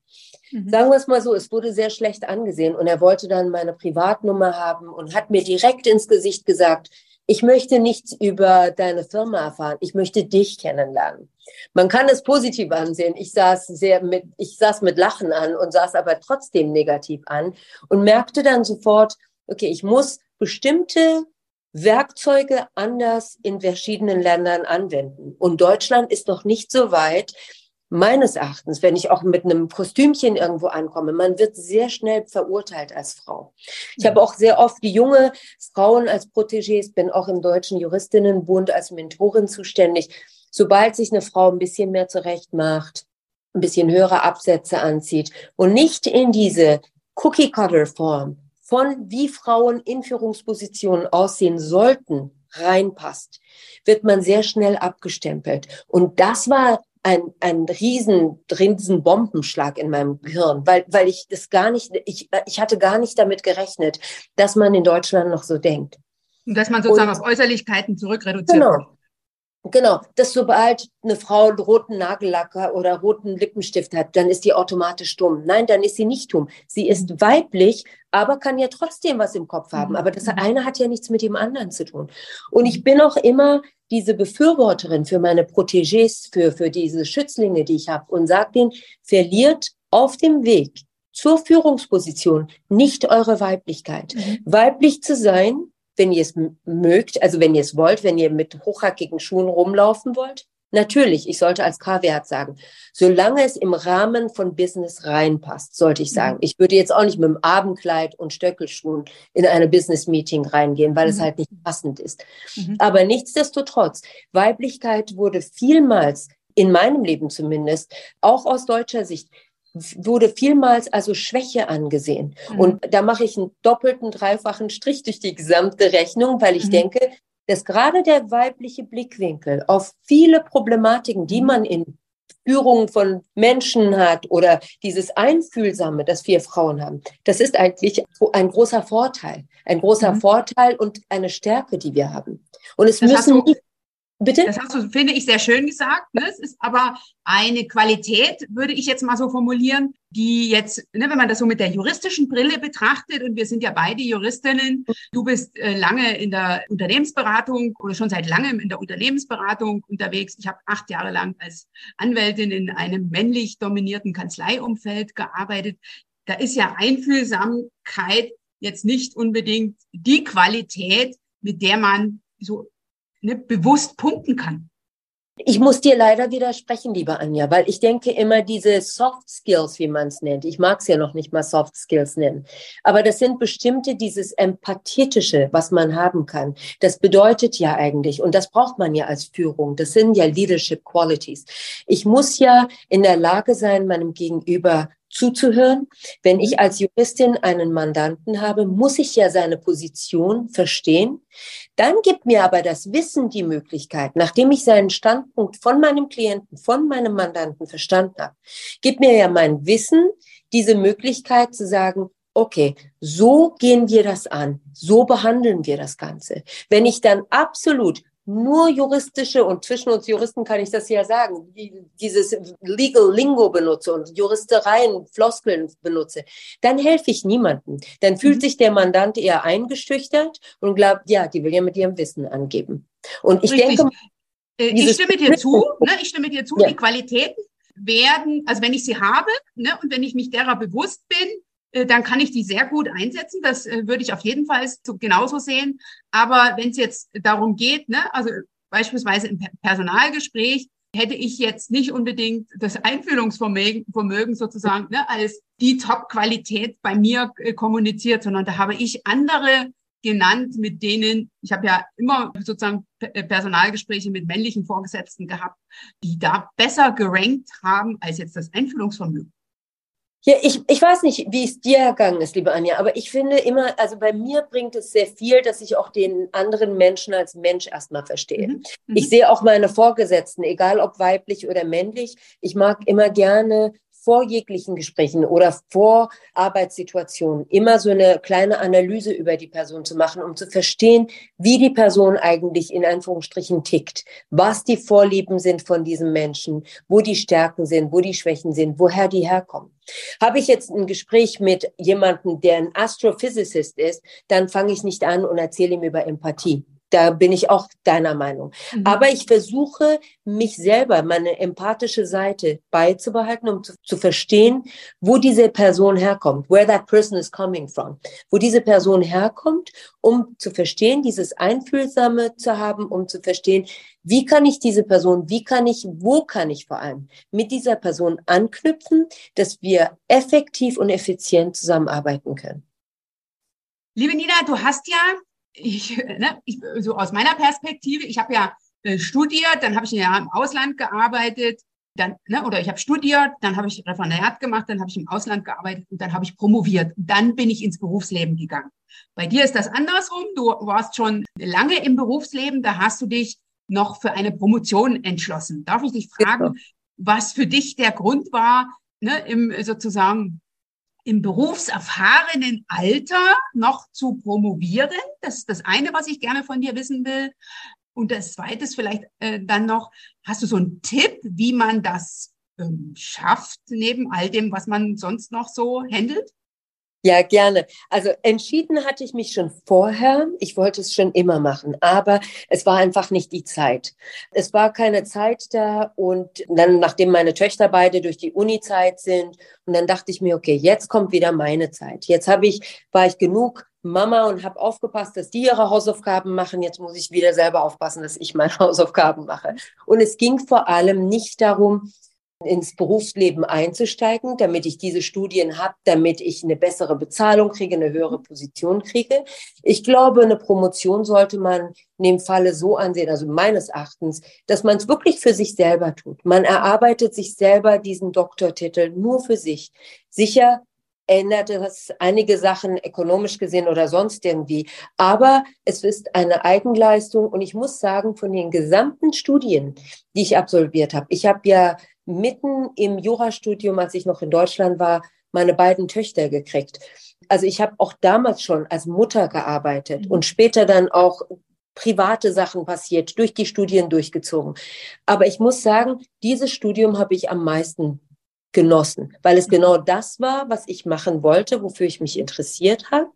Mhm. Sagen wir es mal so, es wurde sehr schlecht angesehen und er wollte dann meine Privatnummer haben und hat mir direkt ins Gesicht gesagt, ich möchte nichts über deine Firma erfahren. Ich möchte dich kennenlernen. Man kann es positiv ansehen. Ich saß sehr mit, ich saß mit Lachen an und saß aber trotzdem negativ an und merkte dann sofort, okay, ich muss bestimmte Werkzeuge anders in verschiedenen Ländern anwenden. Und Deutschland ist noch nicht so weit, meines Erachtens, wenn ich auch mit einem Kostümchen irgendwo ankomme, man wird sehr schnell verurteilt als Frau. Ich habe auch sehr oft die junge Frauen als Protégés, bin auch im Deutschen Juristinnenbund als Mentorin zuständig. Sobald sich eine Frau ein bisschen mehr zurecht macht, ein bisschen höhere Absätze anzieht und nicht in diese Cookie-Cutter-Form von wie Frauen in Führungspositionen aussehen sollten, reinpasst, wird man sehr schnell abgestempelt. Und das war ein, ein riesen, riesen Bombenschlag in meinem Gehirn, weil, weil ich das gar nicht, ich, ich hatte gar nicht damit gerechnet, dass man in Deutschland noch so denkt. Und dass man sozusagen Und, auf Äußerlichkeiten zurückreduziert. Genau. Genau, dass sobald eine Frau roten Nagellacker oder roten Lippenstift hat, dann ist die automatisch dumm. Nein, dann ist sie nicht dumm. Sie ist weiblich, aber kann ja trotzdem was im Kopf haben. Aber das eine hat ja nichts mit dem anderen zu tun. Und ich bin auch immer diese Befürworterin für meine Protégés, für, für diese Schützlinge, die ich habe und sage denen, verliert auf dem Weg zur Führungsposition nicht eure Weiblichkeit. Mhm. Weiblich zu sein wenn ihr es mögt, also wenn ihr es wollt, wenn ihr mit hochhackigen Schuhen rumlaufen wollt. Natürlich, ich sollte als K-Wert sagen, solange es im Rahmen von Business reinpasst, sollte ich sagen. Mhm. Ich würde jetzt auch nicht mit dem Abendkleid und Stöckelschuhen in eine Business-Meeting reingehen, weil mhm. es halt nicht passend ist. Mhm. Aber nichtsdestotrotz, Weiblichkeit wurde vielmals in meinem Leben zumindest, auch aus deutscher Sicht, wurde vielmals also Schwäche angesehen. Mhm. Und da mache ich einen doppelten, dreifachen Strich durch die gesamte Rechnung, weil ich mhm. denke, dass gerade der weibliche Blickwinkel auf viele Problematiken, die mhm. man in Führung von Menschen hat oder dieses Einfühlsame, das wir Frauen haben, das ist eigentlich ein großer Vorteil. Ein großer mhm. Vorteil und eine Stärke, die wir haben. Und es das müssen nicht Bitte? Das hast du, finde ich, sehr schön gesagt. Ne? Es ist aber eine Qualität, würde ich jetzt mal so formulieren, die jetzt, ne, wenn man das so mit der juristischen Brille betrachtet, und wir sind ja beide Juristinnen, du bist äh, lange in der Unternehmensberatung oder schon seit langem in der Unternehmensberatung unterwegs. Ich habe acht Jahre lang als Anwältin in einem männlich dominierten Kanzleiumfeld gearbeitet. Da ist ja Einfühlsamkeit jetzt nicht unbedingt die Qualität, mit der man so ne, bewusst punkten kann. Ich muss dir leider widersprechen, liebe Anja, weil ich denke immer diese Soft Skills, wie man es nennt. Ich mag es ja noch nicht mal Soft Skills nennen. Aber das sind bestimmte, dieses Empathetische, was man haben kann. Das bedeutet ja eigentlich, und das braucht man ja als Führung, das sind ja Leadership Qualities. Ich muss ja in der Lage sein, meinem Gegenüber zuzuhören. Wenn ich als Juristin einen Mandanten habe, muss ich ja seine Position verstehen. Dann gibt mir aber das Wissen die Möglichkeit, nachdem ich seinen Standpunkt von meinem Klienten, von meinem Mandanten verstanden habe, gibt mir ja mein Wissen diese Möglichkeit zu sagen, okay, so gehen wir das an, so behandeln wir das Ganze. Wenn ich dann absolut nur juristische und zwischen uns Juristen kann ich das ja sagen, dieses Legal Lingo benutze und Juristereien, Floskeln benutze, dann helfe ich niemandem. Dann fühlt mhm. sich der Mandant eher eingeschüchtert und glaubt, ja, die will ja mit ihrem Wissen angeben. Und ich Richtig. denke, äh, ich stimme dir zu, ne, ich stimme dir zu, ja. die Qualitäten werden, also wenn ich sie habe, ne, und wenn ich mich derer bewusst bin, dann kann ich die sehr gut einsetzen. Das äh, würde ich auf jeden Fall so genauso sehen. Aber wenn es jetzt darum geht, ne, also beispielsweise im Personalgespräch, hätte ich jetzt nicht unbedingt das Einfühlungsvermögen sozusagen ne, als die Top-Qualität bei mir äh, kommuniziert, sondern da habe ich andere genannt, mit denen, ich habe ja immer sozusagen Personalgespräche mit männlichen Vorgesetzten gehabt, die da besser gerankt haben als jetzt das Einfühlungsvermögen. Ja, ich, ich weiß nicht, wie es dir ergangen ist, liebe Anja, aber ich finde immer, also bei mir bringt es sehr viel, dass ich auch den anderen Menschen als Mensch erstmal verstehe. Mhm. mhm. Ich sehe auch meine Vorgesetzten, egal ob weiblich oder männlich, ich mag immer gerne vor jeglichen Gesprächen oder vor Arbeitssituationen immer so eine kleine Analyse über die Person zu machen, um zu verstehen, wie die Person eigentlich in Anführungsstrichen tickt, was die Vorlieben sind von diesem Menschen, wo die Stärken sind, wo die Schwächen sind, woher die herkommen. Habe ich jetzt ein Gespräch mit jemandem, der ein Astrophysicist ist, dann fange ich nicht an und erzähle ihm über Empathie. Da bin ich auch deiner Meinung. Mhm. Aber ich versuche, mich selber, meine empathische Seite beizubehalten, um zu, zu, verstehen, wo diese Person herkommt, where that person is coming from, wo diese Person herkommt, um zu verstehen, dieses Einfühlsame zu haben, um zu verstehen, wie kann ich diese Person, wie kann ich, wo kann ich vor allem mit dieser Person anknüpfen, dass wir effektiv und effizient zusammenarbeiten können. Liebe Nina, du hast ja ich, ne, ich, so aus meiner Perspektive, ich habe ja äh, studiert, dann habe ich ein Jahr im Ausland gearbeitet, dann, ne, oder ich habe studiert, dann habe ich Referendariat gemacht, dann habe ich im Ausland gearbeitet und dann habe ich promoviert. Und dann bin ich ins Berufsleben gegangen. Bei dir ist das andersrum. Du warst schon lange im Berufsleben, da hast du dich noch für eine Promotion entschlossen. Darf ich dich fragen, was für dich der Grund war, ne, im sozusagen im berufserfahrenen Alter noch zu promovieren. Das ist das eine, was ich gerne von dir wissen will. Und das zweite ist vielleicht äh, dann noch, hast du so einen Tipp, wie man das ähm, schafft, neben all dem, was man sonst noch so handelt? Ja, gerne. Also entschieden hatte ich mich schon vorher. Ich wollte es schon immer machen, aber es war einfach nicht die Zeit. Es war keine Zeit da und dann, nachdem meine Töchter beide durch die Uni-Zeit sind, und dann dachte ich mir, okay, jetzt kommt wieder meine Zeit. Jetzt habe ich, war ich genug Mama und habe aufgepasst, dass die ihre Hausaufgaben machen. Jetzt muss ich wieder selber aufpassen, dass ich meine *laughs* Hausaufgaben mache. Und es ging vor allem nicht darum, ins Berufsleben einzusteigen, damit ich diese Studien habe, damit ich eine bessere Bezahlung kriege, eine höhere Position kriege. Ich glaube, eine Promotion sollte man in dem Falle so ansehen, also meines Erachtens, dass man es wirklich für sich selber tut. Man erarbeitet sich selber diesen Doktortitel nur für sich. Sicher ändert das einige Sachen ökonomisch gesehen oder sonst irgendwie. Aber es ist eine Eigenleistung und ich muss sagen, von den gesamten Studien, die ich absolviert habe, ich habe ja mitten im Jurastudium, als ich noch in Deutschland war, meine beiden Töchter gekriegt. Also ich habe auch damals schon als Mutter gearbeitet mhm. und später dann auch private Sachen passiert, durch die Studien durchgezogen. Aber ich muss sagen, dieses Studium habe ich am meisten genossen, weil es genau das war, was ich machen wollte, wofür ich mich interessiert habe.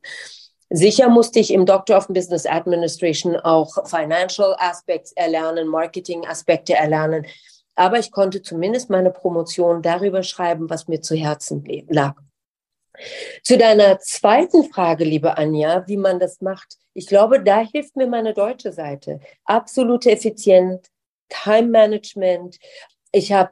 Sicher musste ich im Doctor of Business Administration auch Financial Aspects erlernen, Marketing Aspekte erlernen. Aber ich konnte zumindest meine Promotion darüber schreiben, was mir zu Herzen lag. Zu deiner zweiten Frage, liebe Anja, wie man das macht. Ich glaube, da hilft mir meine deutsche Seite. Absolute Effizienz, Time Management. Ich habe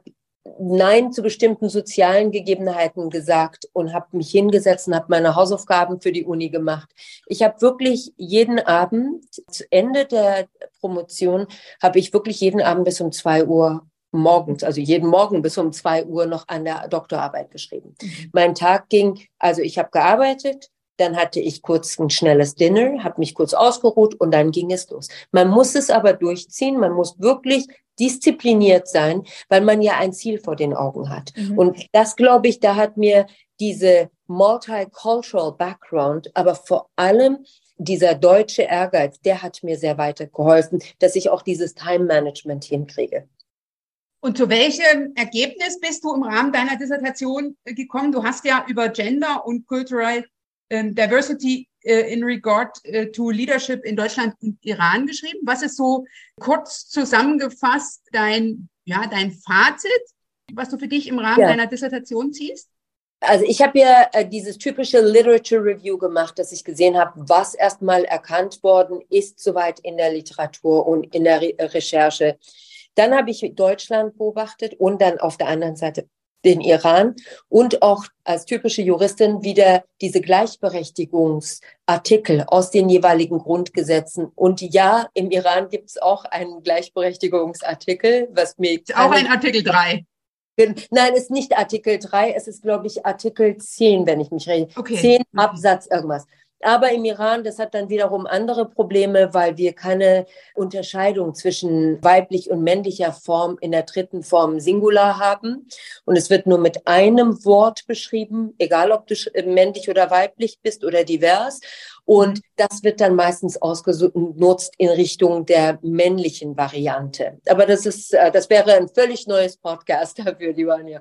Nein zu bestimmten sozialen Gegebenheiten gesagt und habe mich hingesetzt und habe meine Hausaufgaben für die Uni gemacht. Ich habe wirklich jeden Abend, zu Ende der Promotion, habe ich wirklich jeden Abend bis um zwei Uhr morgens, also jeden Morgen bis um zwei Uhr noch an der Doktorarbeit geschrieben. Mhm. Mein Tag ging, also ich habe gearbeitet, dann hatte ich kurz ein schnelles Dinner, habe mich kurz ausgeruht und dann ging es los. Man muss es aber durchziehen, man muss wirklich diszipliniert sein, weil man ja ein Ziel vor den Augen hat. Mhm. Und das glaube ich, da hat mir diese multicultural Background, aber vor allem dieser deutsche Ehrgeiz, der hat mir sehr weitergeholfen, dass ich auch dieses Time Management hinkriege. Und zu welchem Ergebnis bist du im Rahmen deiner Dissertation gekommen? Du hast ja über Gender und Cultural ähm, Diversity äh, in regard äh, to leadership in Deutschland und Iran geschrieben. Was ist so kurz zusammengefasst dein, ja, dein Fazit, was du für dich im Rahmen ja. deiner Dissertation ziehst? Also ich habe ja äh, dieses typische Literature Review gemacht, dass ich gesehen habe, was erstmal erkannt worden ist, soweit in der Literatur und in der Re Recherche. Dann habe ich Deutschland beobachtet und dann auf der anderen Seite den Iran und auch als typische Juristin wieder diese Gleichberechtigungsartikel aus den jeweiligen Grundgesetzen. Und ja, im Iran gibt es auch einen Gleichberechtigungsartikel, was mir. Auch ein Artikel 3. Nein, es ist nicht Artikel 3, es ist, glaube ich, Artikel 10, wenn ich mich recht. Okay. 10 Absatz irgendwas. Aber im Iran, das hat dann wiederum andere Probleme, weil wir keine Unterscheidung zwischen weiblich und männlicher Form in der dritten Form Singular haben. Und es wird nur mit einem Wort beschrieben, egal ob du männlich oder weiblich bist oder divers. Und das wird dann meistens ausgenutzt in Richtung der männlichen Variante. Aber das ist, äh, das wäre ein völlig neues Podcast *laughs* dafür, lieber Anja.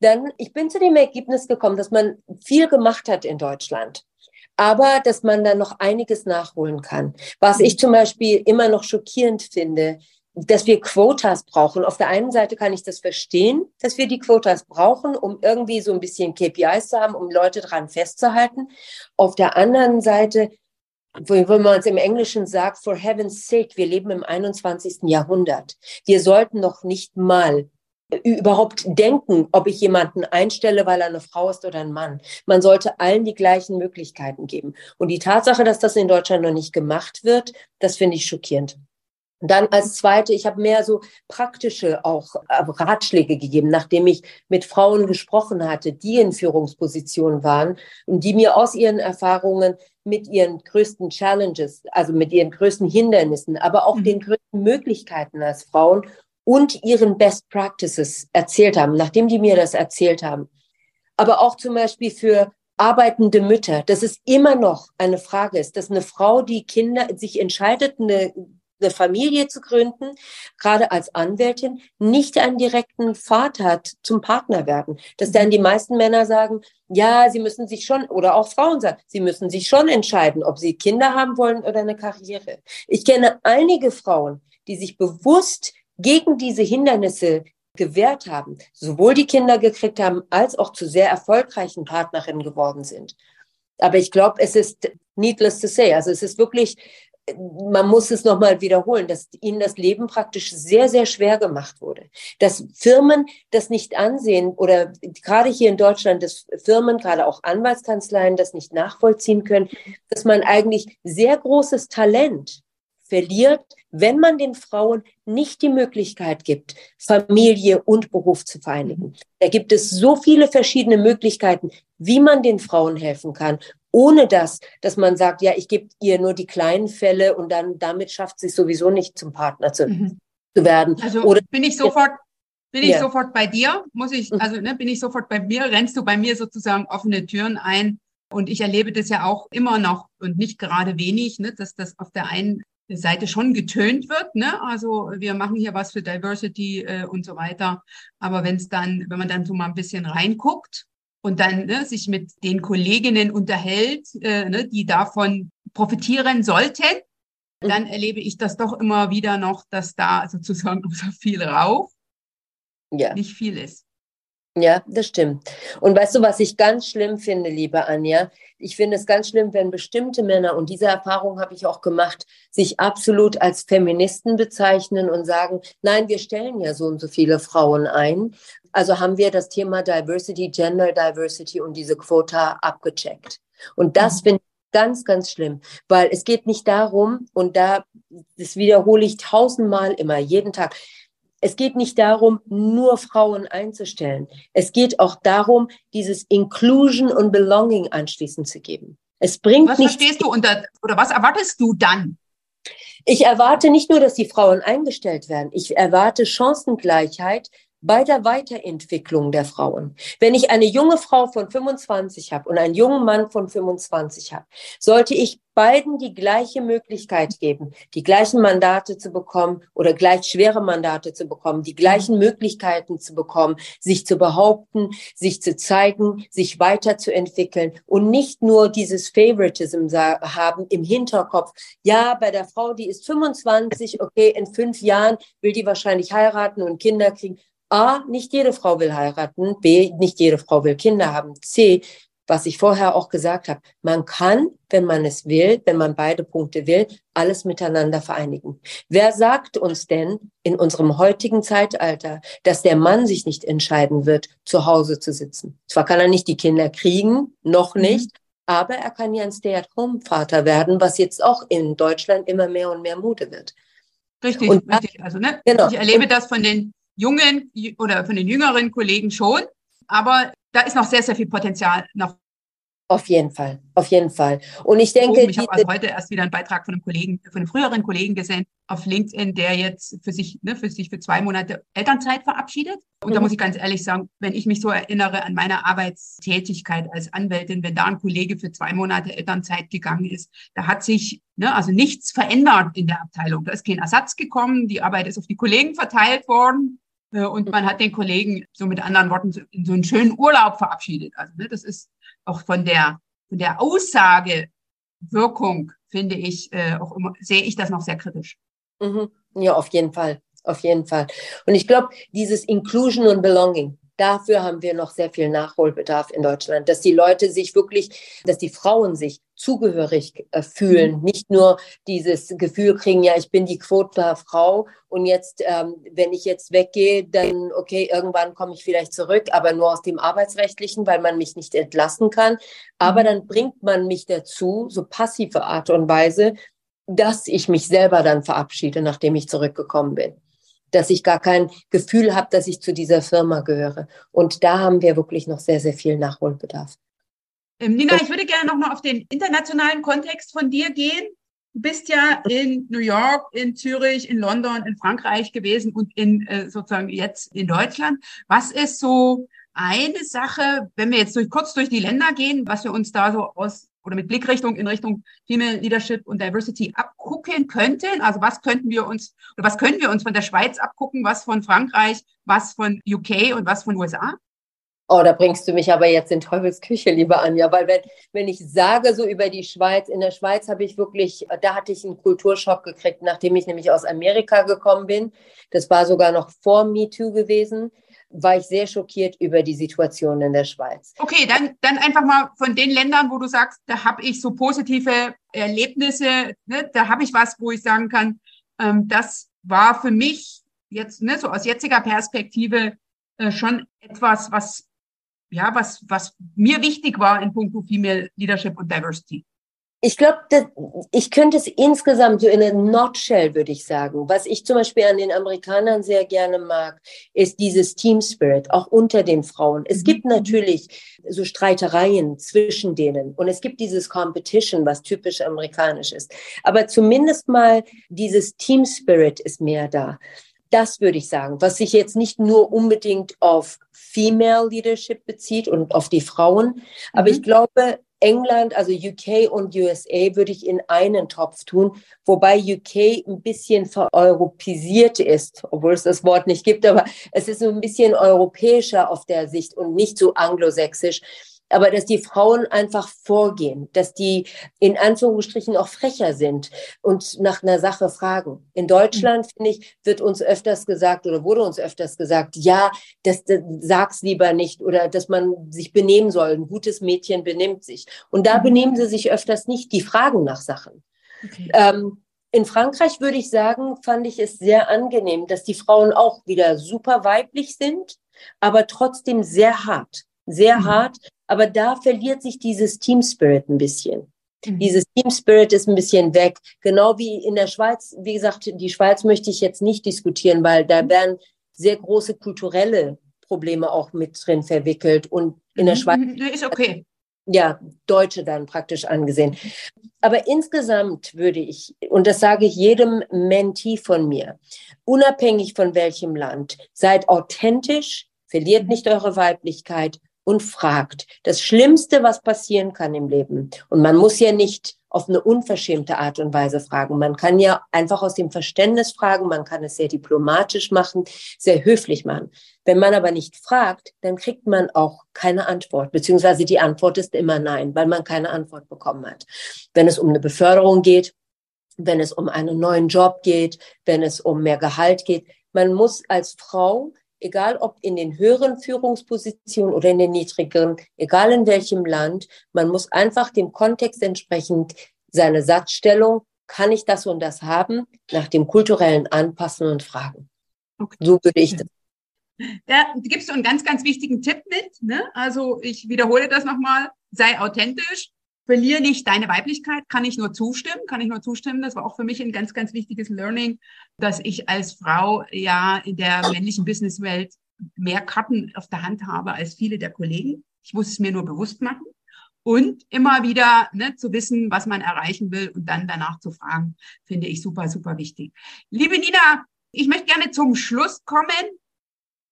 Dann, ich bin zu dem Ergebnis gekommen, dass man viel gemacht hat in Deutschland aber dass man da noch einiges nachholen kann. Was ich zum Beispiel immer noch schockierend finde, dass wir Quotas brauchen. Auf der einen Seite kann ich das verstehen, dass wir die Quotas brauchen, um irgendwie so ein bisschen KPIs zu haben, um Leute dran festzuhalten. Auf der anderen Seite, wenn man es im Englischen sagt, for heaven's sake, wir leben im 21. Jahrhundert. Wir sollten noch nicht mal überhaupt denken, ob ich jemanden einstelle, weil er eine Frau ist oder ein Mann. Man sollte allen die gleichen Möglichkeiten geben. Und die Tatsache, dass das in Deutschland noch nicht gemacht wird, das finde ich schockierend. Dann als zweite, ich habe mehr so praktische auch äh, Ratschläge gegeben, nachdem ich mit Frauen gesprochen hatte, die in Führungspositionen waren und die mir aus ihren Erfahrungen mit ihren größten Challenges, also mit ihren größten Hindernissen, aber auch mhm. den größten Möglichkeiten als Frauen und ihren Best Practices erzählt haben, nachdem die mir das erzählt haben. Aber auch zum Beispiel für arbeitende Mütter, dass es immer noch eine Frage ist, dass eine Frau, die Kinder sich entscheidet, eine, eine Familie zu gründen, gerade als Anwältin, nicht einen direkten Pfad hat zum Partner werden. Dass dann die meisten Männer sagen, ja, sie müssen sich schon, oder auch Frauen sagen, sie müssen sich schon entscheiden, ob sie Kinder haben wollen oder eine Karriere. Ich kenne einige Frauen, die sich bewusst gegen diese Hindernisse gewehrt haben, sowohl die Kinder gekriegt haben, als auch zu sehr erfolgreichen Partnerinnen geworden sind. Aber ich glaube, es ist needless to say. Also es ist wirklich man muss es nochmal wiederholen, dass ihnen das Leben praktisch sehr, sehr schwer gemacht wurde. Dass Firmen das nicht ansehen oder gerade hier in Deutschland, dass Firmen, gerade auch Anwaltskanzleien das nicht nachvollziehen können, dass man eigentlich sehr großes Talent verliert, wenn man den Frauen nicht die Möglichkeit gibt, Familie und Beruf zu vereinigen. Da gibt es so viele verschiedene Möglichkeiten, wie man den Frauen helfen kann, ohne das, dass man sagt, ja, ich gebe ihr nur die kleinen Fälle und dann damit schafft sie sowieso nicht zum Partner zu, mhm. zu werden. Also Oder bin ich sofort bin ich ja. sofort bei dir, muss ich, mhm. also ne, bin ich sofort bei mir, rennst du bei mir sozusagen offene Türen ein. Und ich erlebe das ja auch immer noch und nicht gerade wenig, ne, dass das auf der einen Seite schon getönt wird. Ne? Also wir machen hier was für Diversity äh, und so weiter. Aber wenn es dann, wenn man dann so mal ein bisschen reinguckt und dann ne, sich mit den Kolleginnen unterhält, äh, ne, die davon profitieren sollten, mhm. dann erlebe ich das doch immer wieder noch, dass da sozusagen *laughs* so viel Rauch ja. nicht viel ist. Ja, das stimmt. Und weißt du, was ich ganz schlimm finde, liebe Anja? Ich finde es ganz schlimm, wenn bestimmte Männer, und diese Erfahrung habe ich auch gemacht, sich absolut als Feministen bezeichnen und sagen, nein, wir stellen ja so und so viele Frauen ein. Also haben wir das Thema Diversity, Gender Diversity und diese Quota abgecheckt. Und das mhm. finde ich ganz, ganz schlimm, weil es geht nicht darum, und da, das wiederhole ich tausendmal immer, jeden Tag, es geht nicht darum, nur Frauen einzustellen. Es geht auch darum, dieses Inclusion und Belonging anschließend zu geben. Es bringt was nicht. Was verstehst du unter, oder was erwartest du dann? Ich erwarte nicht nur, dass die Frauen eingestellt werden. Ich erwarte Chancengleichheit bei der Weiterentwicklung der Frauen. Wenn ich eine junge Frau von 25 habe und einen jungen Mann von 25 habe, sollte ich beiden die gleiche Möglichkeit geben, die gleichen Mandate zu bekommen oder gleich schwere Mandate zu bekommen, die gleichen Möglichkeiten zu bekommen, sich zu behaupten, sich zu zeigen, sich weiterzuentwickeln und nicht nur dieses Favoritism haben im Hinterkopf. Ja, bei der Frau, die ist 25, okay, in fünf Jahren will die wahrscheinlich heiraten und Kinder kriegen. A, nicht jede Frau will heiraten. B, nicht jede Frau will Kinder haben. C, was ich vorher auch gesagt habe, man kann, wenn man es will, wenn man beide Punkte will, alles miteinander vereinigen. Wer sagt uns denn in unserem heutigen Zeitalter, dass der Mann sich nicht entscheiden wird, zu Hause zu sitzen? Zwar kann er nicht die Kinder kriegen, noch mhm. nicht, mhm. aber er kann ja ein Stay-at-home-Vater werden, was jetzt auch in Deutschland immer mehr und mehr Mode wird. Richtig, und, richtig. Also ne, genau. ich erlebe das von den jungen oder von den jüngeren Kollegen schon. Aber da ist noch sehr, sehr viel Potenzial noch auf jeden Fall, auf jeden Fall. Und ich denke, ich habe also heute erst wieder einen Beitrag von einem Kollegen, von einem früheren Kollegen gesehen auf LinkedIn, der jetzt für sich, ne, für sich für zwei Monate Elternzeit verabschiedet. Und mhm. da muss ich ganz ehrlich sagen, wenn ich mich so erinnere an meine Arbeitstätigkeit als Anwältin, wenn da ein Kollege für zwei Monate Elternzeit gegangen ist, da hat sich ne, also nichts verändert in der Abteilung. Da ist kein Ersatz gekommen, die Arbeit ist auf die Kollegen verteilt worden. Äh, und man hat den Kollegen so mit anderen Worten in so einen schönen Urlaub verabschiedet. Also ne, das ist auch von der, von der Aussagewirkung, finde ich, äh, auch immer, sehe ich das noch sehr kritisch. Mhm. Ja, auf jeden Fall. Auf jeden Fall. Und ich glaube, dieses Inclusion und Belonging, Dafür haben wir noch sehr viel Nachholbedarf in Deutschland, dass die Leute sich wirklich, dass die Frauen sich zugehörig äh, fühlen, mhm. nicht nur dieses Gefühl kriegen, ja, ich bin die Quota-Frau und jetzt, ähm, wenn ich jetzt weggehe, dann, okay, irgendwann komme ich vielleicht zurück, aber nur aus dem Arbeitsrechtlichen, weil man mich nicht entlassen kann. Aber mhm. dann bringt man mich dazu, so passive Art und Weise, dass ich mich selber dann verabschiede, nachdem ich zurückgekommen bin dass ich gar kein Gefühl habe, dass ich zu dieser Firma gehöre. Und da haben wir wirklich noch sehr, sehr viel Nachholbedarf. Ähm, Nina, ich würde gerne noch mal auf den internationalen Kontext von dir gehen. Du bist ja in New York, in Zürich, in London, in Frankreich gewesen und in äh, sozusagen jetzt in Deutschland. Was ist so eine Sache, wenn wir jetzt durch, kurz durch die Länder gehen, was wir uns da so aus oder mit Blickrichtung in Richtung Female Leadership und Diversity abgucken könnten? Also was könnten wir uns oder was können wir uns von der Schweiz abgucken, was von Frankreich, was von UK und was von USA? Oh, da bringst du mich aber jetzt in Teufelsküche, liebe Anja, weil wenn, wenn ich sage so über die Schweiz, in der Schweiz habe ich wirklich, da hatte ich einen Kulturschock gekriegt, nachdem ich nämlich aus Amerika gekommen bin. Das war sogar noch vor MeToo gewesen. War ich sehr schockiert über die Situation in der Schweiz. Okay, dann, dann einfach mal von den Ländern, wo du sagst, da habe ich so positive Erlebnisse, ne, da habe ich was, wo ich sagen kann, ähm, das war für mich jetzt, ne, so aus jetziger Perspektive äh, schon etwas, was, ja, was, was mir wichtig war in puncto Female Leadership und Diversity ich glaube, ich könnte es insgesamt so in a nutshell, würde ich sagen. Was ich zum Beispiel an den Amerikanern sehr gerne mag, ist dieses Team Spirit, auch unter den Frauen. Es mhm. gibt natürlich so Streitereien zwischen denen und es gibt dieses Competition, was typisch amerikanisch ist. Aber zumindest mal dieses Team Spirit ist mehr da. Das würde ich sagen, was sich jetzt nicht nur unbedingt auf Female Leadership bezieht und auf die Frauen, aber mhm. ich glaube, England, also UK und USA würde ich in einen Topf tun, wobei UK ein bisschen vereuropisiert ist, obwohl es das Wort nicht gibt, aber es ist ein bisschen europäischer auf der Sicht und nicht so anglosächsisch aber dass die Frauen einfach vorgehen, dass die in Anführungsstrichen auch frecher sind und nach einer Sache fragen. In Deutschland, finde ich, wird uns öfters gesagt oder wurde uns öfters gesagt, ja, das, das sag's lieber nicht oder dass man sich benehmen soll. Ein gutes Mädchen benimmt sich. Und da mhm. benehmen sie sich öfters nicht, die fragen nach Sachen. Okay. Ähm, in Frankreich würde ich sagen, fand ich es sehr angenehm, dass die Frauen auch wieder super weiblich sind, aber trotzdem sehr hart. Sehr mhm. hart, aber da verliert sich dieses Team Spirit ein bisschen. Mhm. Dieses Team Spirit ist ein bisschen weg. Genau wie in der Schweiz. Wie gesagt, die Schweiz möchte ich jetzt nicht diskutieren, weil da mhm. werden sehr große kulturelle Probleme auch mit drin verwickelt. Und in der mhm. Schweiz. Ist okay. Ja, Deutsche dann praktisch angesehen. Aber insgesamt würde ich, und das sage ich jedem Mentee von mir, unabhängig von welchem Land, seid authentisch, verliert nicht eure Weiblichkeit und fragt. Das Schlimmste, was passieren kann im Leben. Und man muss ja nicht auf eine unverschämte Art und Weise fragen. Man kann ja einfach aus dem Verständnis fragen. Man kann es sehr diplomatisch machen, sehr höflich machen. Wenn man aber nicht fragt, dann kriegt man auch keine Antwort, beziehungsweise die Antwort ist immer nein, weil man keine Antwort bekommen hat. Wenn es um eine Beförderung geht, wenn es um einen neuen Job geht, wenn es um mehr Gehalt geht, man muss als Frau egal ob in den höheren Führungspositionen oder in den niedrigeren, egal in welchem Land, man muss einfach dem Kontext entsprechend seine Satzstellung, kann ich das und das haben, nach dem kulturellen anpassen und fragen. Okay. So würde ich das. Da gibst du einen ganz, ganz wichtigen Tipp mit. Ne? Also ich wiederhole das nochmal. Sei authentisch, verliere nicht deine Weiblichkeit, kann ich nur zustimmen, kann ich nur zustimmen. Das war auch für mich ein ganz, ganz wichtiges Learning, dass ich als Frau ja in der männlichen Businesswelt mehr Karten auf der Hand habe als viele der Kollegen. Ich muss es mir nur bewusst machen und immer wieder ne, zu wissen, was man erreichen will und dann danach zu fragen, finde ich super, super wichtig. Liebe Nina, ich möchte gerne zum Schluss kommen.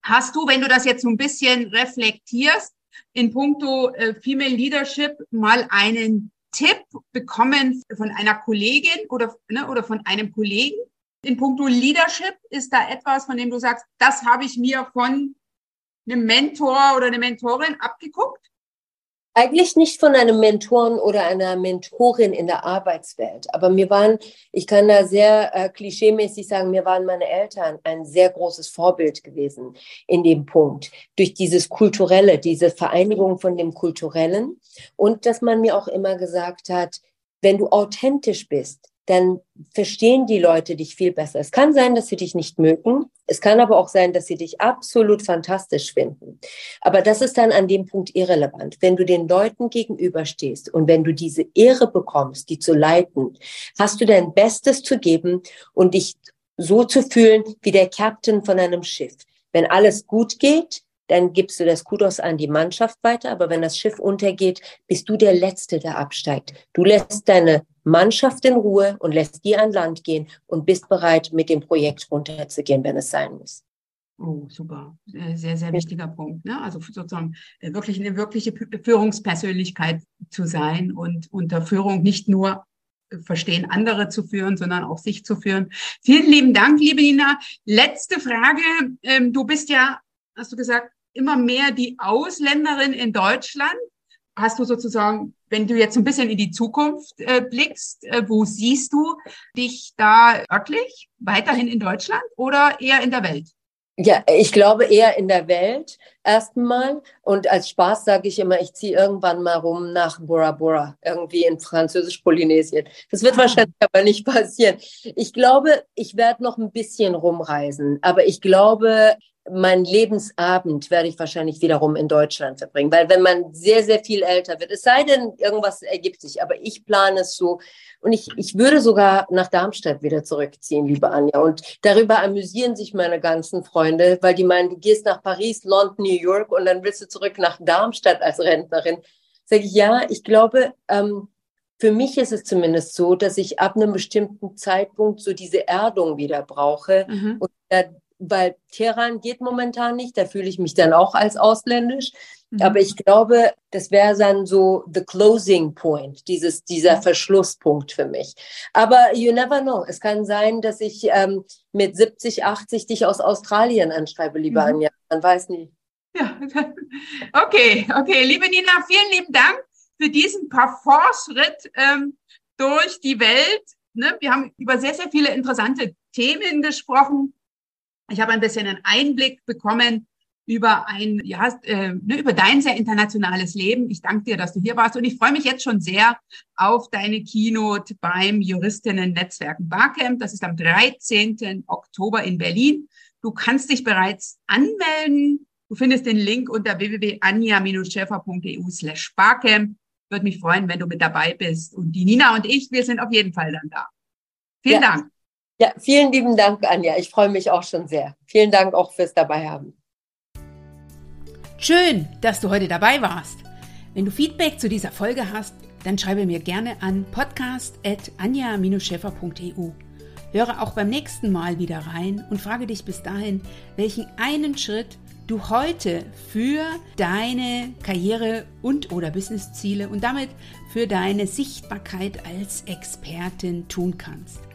Hast du, wenn du das jetzt so ein bisschen reflektierst, in puncto äh, Female Leadership mal einen Tipp bekommen von einer Kollegin oder, ne, oder von einem Kollegen? In puncto Leadership ist da etwas, von dem du sagst, das habe ich mir von einem Mentor oder einer Mentorin abgeguckt? Eigentlich nicht von einem Mentoren oder einer Mentorin in der Arbeitswelt, aber mir waren, ich kann da sehr äh, klischeemäßig sagen, mir waren meine Eltern ein sehr großes Vorbild gewesen in dem Punkt. Durch dieses Kulturelle, diese Vereinigung von dem Kulturellen und dass man mir auch immer gesagt hat, wenn du authentisch bist, dann verstehen die Leute dich viel besser. Es kann sein, dass sie dich nicht mögen. Es kann aber auch sein, dass sie dich absolut fantastisch finden. Aber das ist dann an dem Punkt irrelevant. Wenn du den Leuten gegenüberstehst und wenn du diese Ehre bekommst, die zu leiten, hast du dein Bestes zu geben und dich so zu fühlen wie der Captain von einem Schiff. Wenn alles gut geht, dann gibst du das Kudos an die Mannschaft weiter. Aber wenn das Schiff untergeht, bist du der Letzte, der absteigt. Du lässt deine Mannschaft in Ruhe und lässt die an Land gehen und bist bereit, mit dem Projekt runterzugehen, wenn es sein muss. Oh, super. Sehr, sehr wichtiger ja. Punkt. Ne? Also sozusagen äh, wirklich eine wirkliche Führungspersönlichkeit zu sein und unter Führung nicht nur äh, verstehen, andere zu führen, sondern auch sich zu führen. Vielen lieben Dank, liebe Nina. Letzte Frage. Ähm, du bist ja, hast du gesagt, immer mehr die Ausländerin in Deutschland. Hast du sozusagen, wenn du jetzt ein bisschen in die Zukunft äh, blickst, äh, wo siehst du dich da örtlich? Weiterhin in Deutschland oder eher in der Welt? Ja, ich glaube eher in der Welt erstmal. Und als Spaß sage ich immer, ich ziehe irgendwann mal rum nach Bora Bora, irgendwie in Französisch-Polynesien. Das wird ah. wahrscheinlich aber nicht *laughs* passieren. Ich glaube, ich werde noch ein bisschen rumreisen, aber ich glaube, mein Lebensabend werde ich wahrscheinlich wiederum in Deutschland verbringen, weil wenn man sehr, sehr viel älter wird, es sei denn, irgendwas ergibt sich, aber ich plane es so und ich, ich würde sogar nach Darmstadt wieder zurückziehen, liebe Anja. Und darüber amüsieren sich meine ganzen Freunde, weil die meinen, du gehst nach Paris, London, New York und dann willst du zurück nach Darmstadt als Rentnerin. Sage ich, ja, ich glaube, ähm, für mich ist es zumindest so, dass ich ab einem bestimmten Zeitpunkt so diese Erdung wieder brauche mhm. und weil Teheran geht momentan nicht, da fühle ich mich dann auch als ausländisch. Mhm. Aber ich glaube, das wäre dann so the closing point, dieses, dieser Verschlusspunkt für mich. Aber you never know. Es kann sein, dass ich ähm, mit 70, 80 dich aus Australien anschreibe, liebe mhm. Anja. Man weiß nie. Ja, *laughs* okay, okay. Liebe Nina, vielen lieben Dank für diesen Parforce-Schritt ähm, durch die Welt. Ne? Wir haben über sehr, sehr viele interessante Themen gesprochen. Ich habe ein bisschen einen Einblick bekommen über ein, ja, äh, ne, über dein sehr internationales Leben. Ich danke dir, dass du hier warst und ich freue mich jetzt schon sehr auf deine Keynote beim Juristinnen-Netzwerken Barcamp. Das ist am 13. Oktober in Berlin. Du kannst dich bereits anmelden. Du findest den Link unter www.anja-schäfer.eu slash Barcamp. Würde mich freuen, wenn du mit dabei bist. Und die Nina und ich, wir sind auf jeden Fall dann da. Vielen ja. Dank. Ja, vielen lieben Dank, Anja. Ich freue mich auch schon sehr. Vielen Dank auch fürs Dabeihaben. Schön, dass du heute dabei warst. Wenn du Feedback zu dieser Folge hast, dann schreibe mir gerne an podcast.anja-schäfer.eu. Höre auch beim nächsten Mal wieder rein und frage dich bis dahin, welchen einen Schritt du heute für deine Karriere und oder Businessziele und damit für deine Sichtbarkeit als Expertin tun kannst.